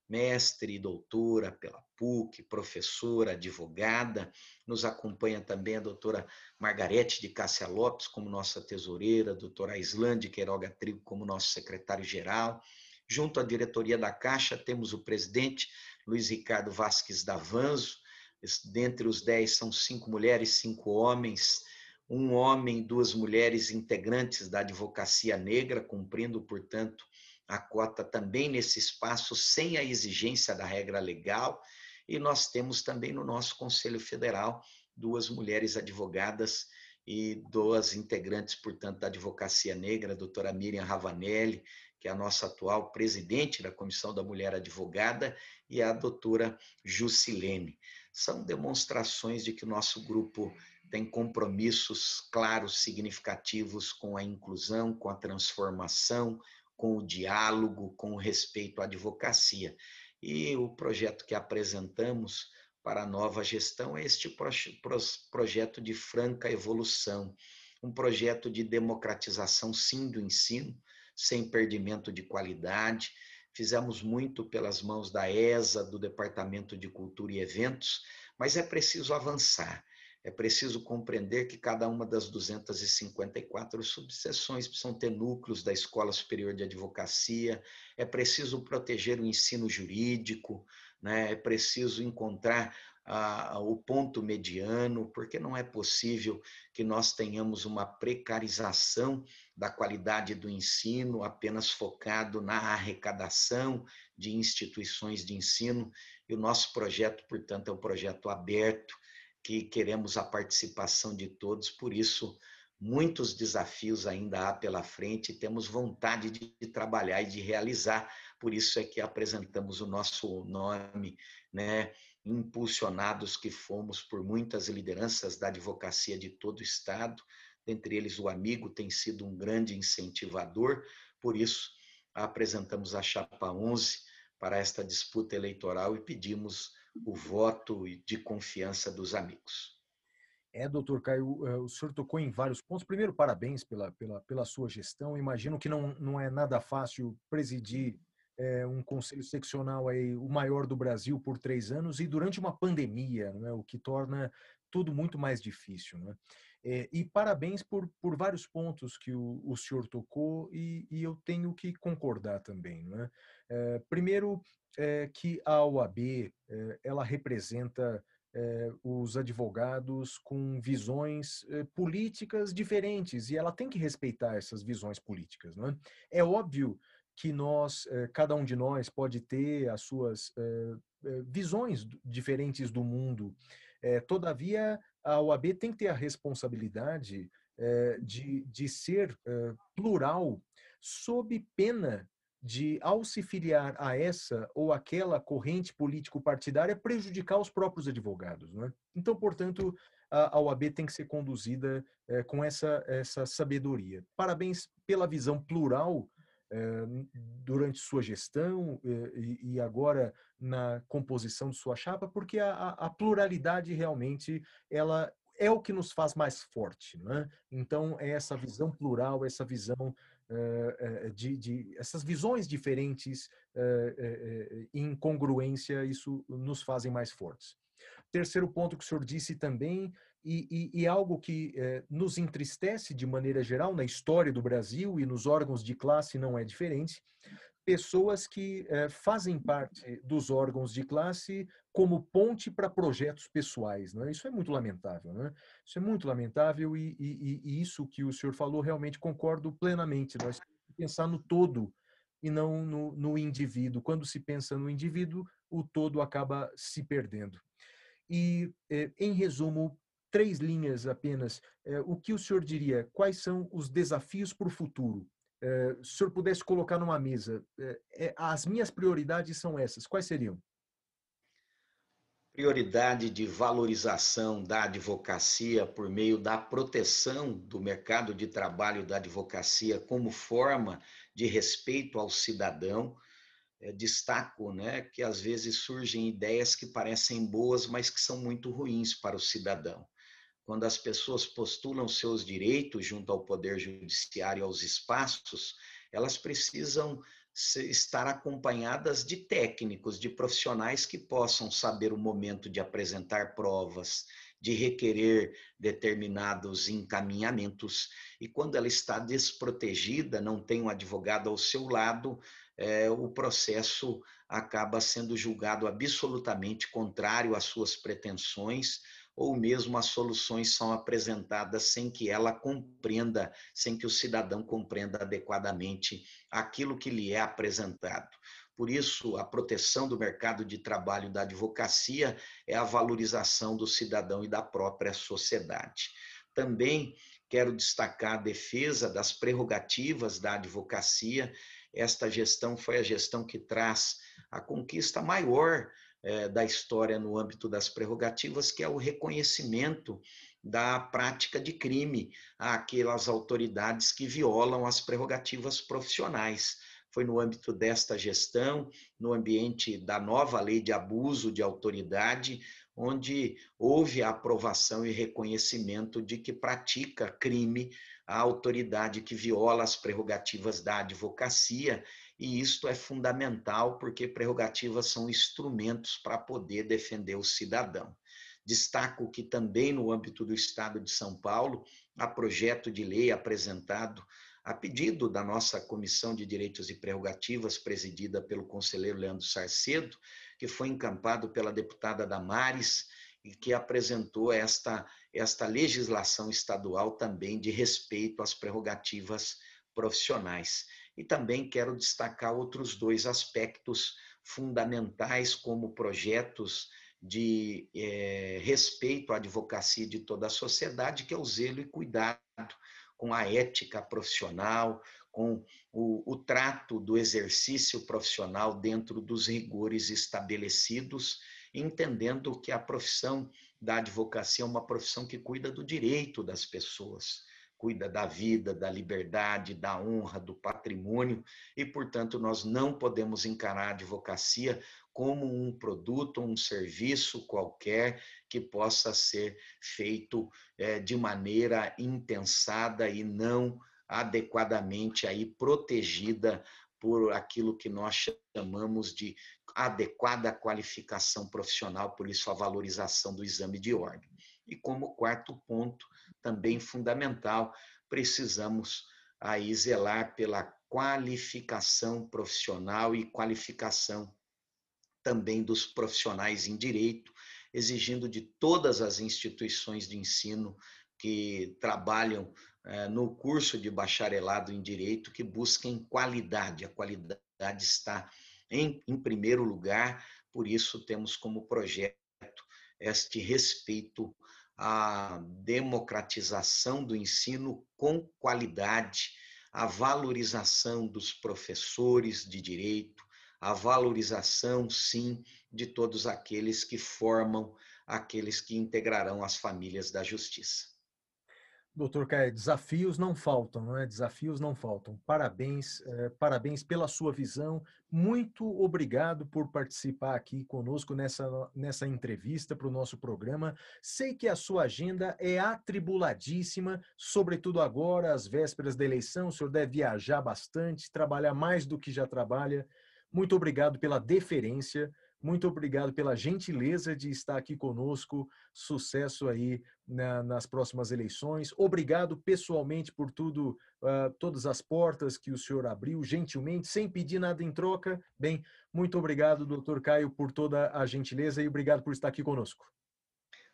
mestre e doutora pela PUC, professora, advogada. Nos acompanha também a doutora Margarete de Cássia Lopes como nossa tesoureira, a doutora Islande Queiroga Trigo como nosso secretário-geral. Junto à diretoria da Caixa, temos o presidente Luiz Ricardo Vasques Davanzo. Dentre os dez, são cinco mulheres, cinco homens um homem e duas mulheres integrantes da advocacia negra, cumprindo, portanto, a cota também nesse espaço, sem a exigência da regra legal. E nós temos também no nosso Conselho Federal duas mulheres advogadas e duas integrantes, portanto, da advocacia negra, a doutora Miriam Ravanelli, que é a nossa atual presidente da Comissão da Mulher Advogada, e a doutora Jusilene. São demonstrações de que o nosso grupo tem compromissos claros, significativos com a inclusão, com a transformação, com o diálogo, com o respeito à advocacia. E o projeto que apresentamos para a nova gestão é este projeto de franca evolução, um projeto de democratização, sim, do ensino, sem perdimento de qualidade. Fizemos muito pelas mãos da ESA, do Departamento de Cultura e Eventos, mas é preciso avançar. É preciso compreender que cada uma das 254 subseções precisam ter núcleos da Escola Superior de Advocacia, é preciso proteger o ensino jurídico, né? é preciso encontrar ah, o ponto mediano, porque não é possível que nós tenhamos uma precarização da qualidade do ensino apenas focado na arrecadação de instituições de ensino. E o nosso projeto, portanto, é um projeto aberto que queremos a participação de todos, por isso muitos desafios ainda há pela frente, temos vontade de trabalhar e de realizar, por isso é que apresentamos o nosso nome, né, impulsionados que fomos por muitas lideranças da advocacia de todo o estado, dentre eles o amigo tem sido um grande incentivador, por isso apresentamos a chapa 11 para esta disputa eleitoral e pedimos o voto de confiança dos amigos. É, doutor Caio, eh, o senhor tocou em vários pontos. Primeiro, parabéns pela, pela, pela sua gestão. Imagino que não, não é nada fácil presidir é, um conselho seccional aí, o maior do Brasil por três anos e durante uma pandemia, não é? o que torna tudo muito mais difícil. Não é? É, e parabéns por, por vários pontos que o, o senhor tocou e, e, eu tenho que concordar também. Não? É, primeiro, é, que a OAB é, ela representa é, os advogados com visões políticas diferentes e ela tem que respeitar essas visões políticas. Não é? é óbvio que nós, cada um de nós pode ter as suas visões diferentes do mundo. todavia, a OAB tem que ter a responsabilidade de, de ser plural, sob pena de, ao se filiar a essa ou aquela corrente político-partidária, prejudicar os próprios advogados. Né? Então, portanto, a, OAB tem que ser conduzida é, com essa, essa sabedoria. Parabéns pela visão plural é, durante sua gestão é, e, agora na composição de sua chapa, porque a, a, pluralidade realmente ela é o que nos faz mais forte. Né? Então, é essa visão plural, essa visão de, de, essas visões diferentes eh, em congruência, isso nos fazem mais fortes. Terceiro ponto que o senhor disse também, e, e, e algo que nos entristece de maneira geral na história do Brasil e nos órgãos de classe não é diferente, pessoas que é, fazem parte dos órgãos de classe como ponte para projetos pessoais. Né? Isso é muito lamentável. Né? Isso é muito lamentável e, e, e, isso que o senhor falou realmente concordo plenamente. Nós temos que pensar no todo e não no, no indivíduo. Quando se pensa no indivíduo, o todo acaba se perdendo. E, é, em resumo, três linhas apenas. É, o que o senhor diria? Quais são os desafios para o futuro? Eh, se o senhor pudesse colocar numa mesa, eh, é, as minhas prioridades são essas, quais seriam? Prioridade de valorização da advocacia por meio da proteção do mercado de trabalho da advocacia como forma de respeito ao cidadão. Destaco né, que às vezes surgem ideias que parecem boas, mas que são muito ruins para o cidadão quando as pessoas postulam seus direitos junto ao Poder Judiciário, aos espaços, elas precisam estar acompanhadas de técnicos, de profissionais que possam saber o momento de apresentar provas, de requerer determinados encaminhamentos. E quando ela está desprotegida, não tem um advogado ao seu lado, é, o processo acaba sendo julgado absolutamente contrário às suas pretensões ou mesmo as soluções são apresentadas sem que ela compreenda, sem que o cidadão compreenda adequadamente aquilo que lhe é apresentado. Por isso, a proteção do mercado de trabalho da advocacia é a valorização do cidadão e da própria sociedade. Também quero destacar a defesa das prerrogativas da advocacia. Esta gestão foi a gestão que traz a conquista maior é, da história no âmbito das prerrogativas, que é o reconhecimento da prática de crime àquelas autoridades que violam as prerrogativas profissionais. Foi no âmbito desta gestão, no ambiente da nova lei de abuso de autoridade, onde houve a aprovação e reconhecimento de que pratica crime a autoridade que viola as prerrogativas da advocacia e isto é fundamental porque prerrogativas são instrumentos para poder defender o cidadão. Destaco que também no âmbito do Estado de São Paulo, há projeto de lei apresentado a pedido da nossa Comissão de Direitos e Prerrogativas, presidida pelo conselheiro Leandro Sarcedo, que foi encampado pela deputada Damares e que apresentou esta, esta legislação estadual também de respeito às prerrogativas profissionais. E também quero destacar outros dois aspectos fundamentais, como projetos de é, respeito à advocacia de toda a sociedade, que é o zelo e cuidado com a ética profissional, com o, o trato do exercício profissional dentro dos rigores estabelecidos, entendendo que a profissão da advocacia é uma profissão que cuida do direito das pessoas cuida da vida, da liberdade, da honra, do patrimônio, e, portanto, nós não podemos encarar a advocacia como um produto, um serviço qualquer que possa ser feito é, de maneira intensada e não adequadamente aí protegida por aquilo que nós chamamos de adequada qualificação profissional, por isso a valorização do exame de ordem. E como quarto ponto, também fundamental, precisamos aí zelar pela qualificação profissional e qualificação também dos profissionais em direito, exigindo de todas as instituições de ensino que trabalham eh, no curso de bacharelado em direito que busquem qualidade. A qualidade está em, em primeiro lugar, por isso temos como projeto este respeito a democratização do ensino com qualidade, a valorização dos professores de direito, a valorização, sim, de todos aqueles que formam aqueles que integrarão as famílias da justiça. Doutor Caio, desafios não faltam, não é? Desafios não faltam. Parabéns, eh, parabéns pela sua visão. Muito obrigado por participar aqui conosco nessa, nessa entrevista para o nosso programa. Sei que a sua agenda é atribuladíssima, sobretudo agora, às vésperas da eleição. O senhor deve viajar bastante, trabalhar mais do que já trabalha. Muito obrigado pela deferência. Muito obrigado pela gentileza de estar aqui conosco. Sucesso aí na, nas próximas eleições. Obrigado pessoalmente por tudo, uh, todas as portas que o senhor abriu, gentilmente, sem pedir nada em troca. Bem, muito obrigado, doutor Caio, por toda a gentileza e obrigado por estar aqui conosco.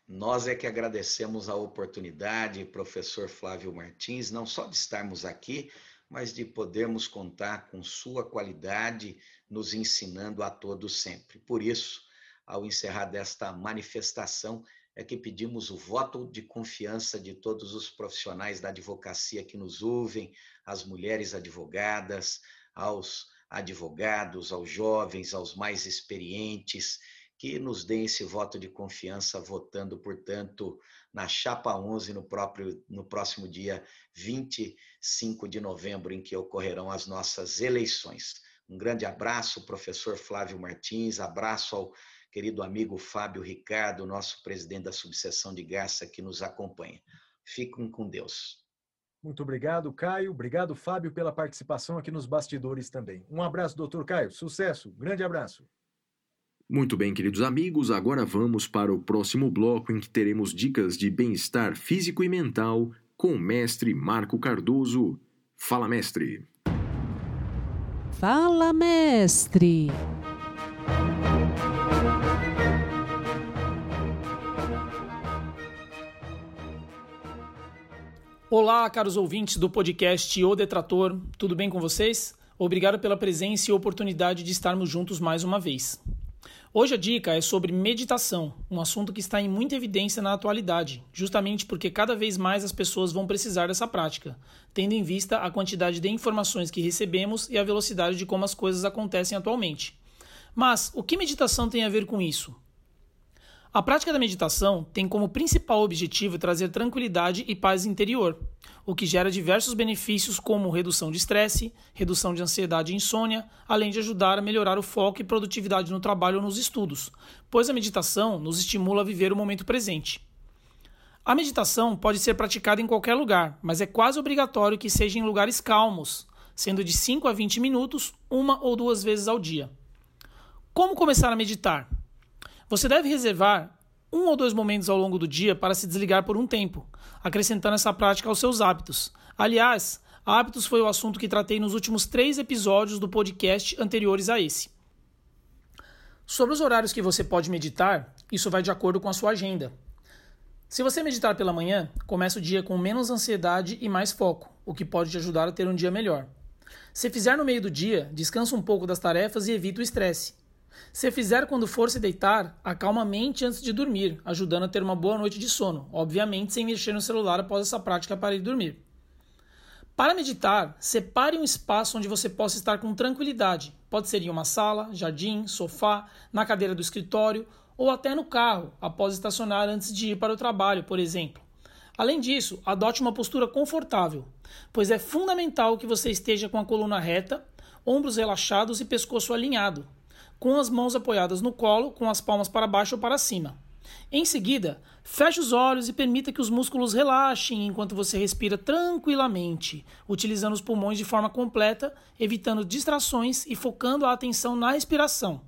Nós é que agradecemos a oportunidade, professor Flávio Martins, não só de estarmos aqui, mas de podermos contar com sua qualidade nos ensinando a todos sempre. Por isso, ao encerrar desta manifestação, é que pedimos o voto de confiança de todos os profissionais da advocacia que nos ouvem, as mulheres advogadas, aos advogados, aos jovens, aos mais experientes, que nos deem esse voto de confiança, votando, portanto, na Chapa 11 no, próprio, no próximo dia 25 de novembro, em que ocorrerão as nossas eleições. Um grande abraço, professor Flávio Martins, abraço ao querido amigo Fábio Ricardo, nosso presidente da subseção de Garça, que nos acompanha. Fiquem com Deus. Muito obrigado, Caio. Obrigado, Fábio, pela participação aqui nos bastidores também. Um abraço, doutor Caio. Sucesso. Grande abraço. Muito bem, queridos amigos, agora vamos para o próximo bloco em que teremos dicas de bem-estar físico e mental com o mestre Marco Cardoso. Fala, mestre. Fala, mestre. Olá, caros ouvintes do podcast O Detrator, tudo bem com vocês? Obrigado pela presença e oportunidade de estarmos juntos mais uma vez. Hoje a dica é sobre meditação, um assunto que está em muita evidência na atualidade, justamente porque cada vez mais as pessoas vão precisar dessa prática, tendo em vista a quantidade de informações que recebemos e a velocidade de como as coisas acontecem atualmente. Mas o que meditação tem a ver com isso? A prática da meditação tem como principal objetivo trazer tranquilidade e paz interior, o que gera diversos benefícios como redução de estresse, redução de ansiedade e insônia, além de ajudar a melhorar o foco e produtividade no trabalho ou nos estudos, pois a meditação nos estimula a viver o momento presente. A meditação pode ser praticada em qualquer lugar, mas é quase obrigatório que seja em lugares calmos, sendo de 5 a 20 minutos, uma ou duas vezes ao dia. Como começar a meditar? Você deve reservar um ou dois momentos ao longo do dia para se desligar por um tempo, acrescentando essa prática aos seus hábitos. Aliás, hábitos foi o assunto que tratei nos últimos três episódios do podcast anteriores a esse. Sobre os horários que você pode meditar, isso vai de acordo com a sua agenda. Se você meditar pela manhã, comece o dia com menos ansiedade e mais foco, o que pode te ajudar a ter um dia melhor. Se fizer no meio do dia, descansa um pouco das tarefas e evita o estresse. Se fizer quando for se deitar, acalma a mente antes de dormir, ajudando a ter uma boa noite de sono, obviamente sem mexer no celular após essa prática para ir dormir. Para meditar, separe um espaço onde você possa estar com tranquilidade. Pode ser em uma sala, jardim, sofá, na cadeira do escritório ou até no carro, após estacionar antes de ir para o trabalho, por exemplo. Além disso, adote uma postura confortável, pois é fundamental que você esteja com a coluna reta, ombros relaxados e pescoço alinhado, com as mãos apoiadas no colo, com as palmas para baixo ou para cima. Em seguida, feche os olhos e permita que os músculos relaxem enquanto você respira tranquilamente, utilizando os pulmões de forma completa, evitando distrações e focando a atenção na respiração.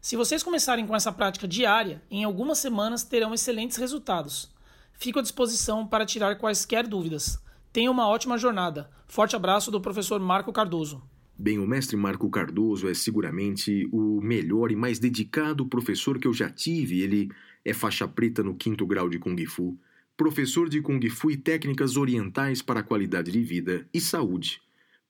Se vocês começarem com essa prática diária, em algumas semanas terão excelentes resultados. Fico à disposição para tirar quaisquer dúvidas. Tenha uma ótima jornada. Forte abraço do professor Marco Cardoso. Bem, o mestre Marco Cardoso é seguramente o melhor e mais dedicado professor que eu já tive. Ele é faixa preta no quinto grau de Kung Fu, professor de Kung Fu e técnicas orientais para a qualidade de vida e saúde,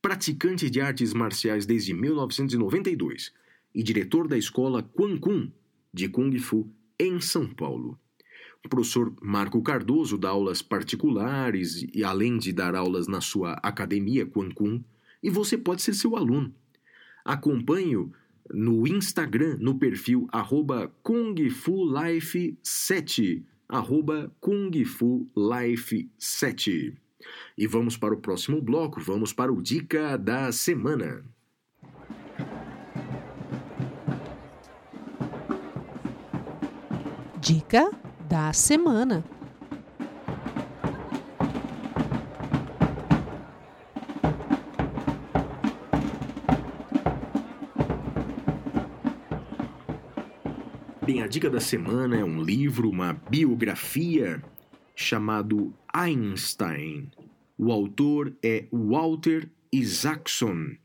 praticante de artes marciais desde 1992 e diretor da escola Quan Kun de Kung Fu em São Paulo. O professor Marco Cardoso dá aulas particulares e além de dar aulas na sua academia Quan Kun, e você pode ser seu aluno. Acompanhe-o no Instagram, no perfil arroba kungfulife7, arroba kungfulife7. E vamos para o próximo bloco, vamos para o Dica da Semana. Dica da semana. Bem, a dica da semana é um livro, uma biografia chamado Einstein. O autor é Walter Isaacson.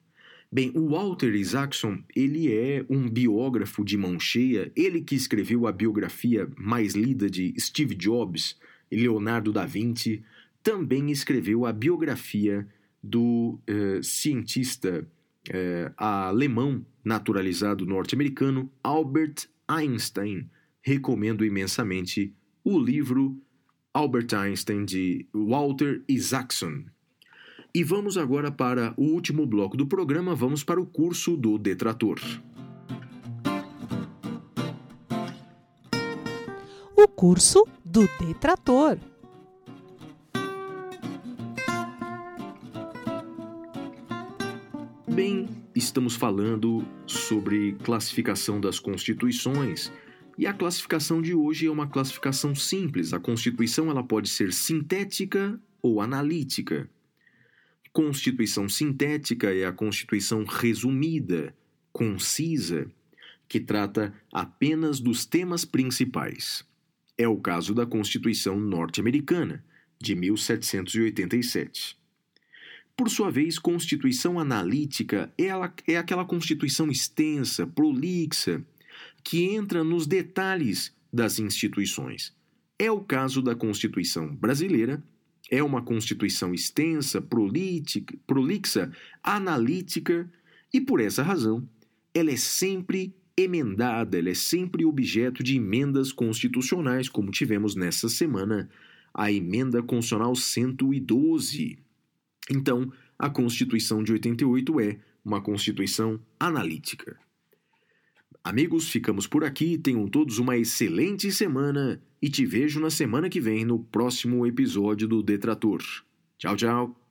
Bem, o Walter Isaacson, ele é um biógrafo de mão cheia, ele que escreveu a biografia mais lida de Steve Jobs e Leonardo da Vinci, também escreveu a biografia do eh, cientista eh, alemão naturalizado norte-americano Albert Einstein. Recomendo imensamente o livro Albert Einstein de Walter Isaacson. E vamos agora para o último bloco do programa, vamos para o curso do detrator. O curso do detrator. Bem, estamos falando sobre classificação das constituições. E a classificação de hoje é uma classificação simples. A constituição ela pode ser sintética ou analítica. Constituição sintética é a constituição resumida, concisa, que trata apenas dos temas principais. É o caso da Constituição norte-americana, de 1787. Por sua vez, Constituição analítica é, ela, é aquela Constituição extensa, prolixa, que entra nos detalhes das instituições. É o caso da Constituição brasileira, é uma Constituição extensa, prolítica, prolixa, analítica, e por essa razão, ela é sempre emendada, ela é sempre objeto de emendas constitucionais, como tivemos nessa semana a emenda constitucional 112. Então, a Constituição de 88 é uma Constituição analítica. Amigos, ficamos por aqui. Tenham todos uma excelente semana e te vejo na semana que vem no próximo episódio do Detrator. Tchau, tchau.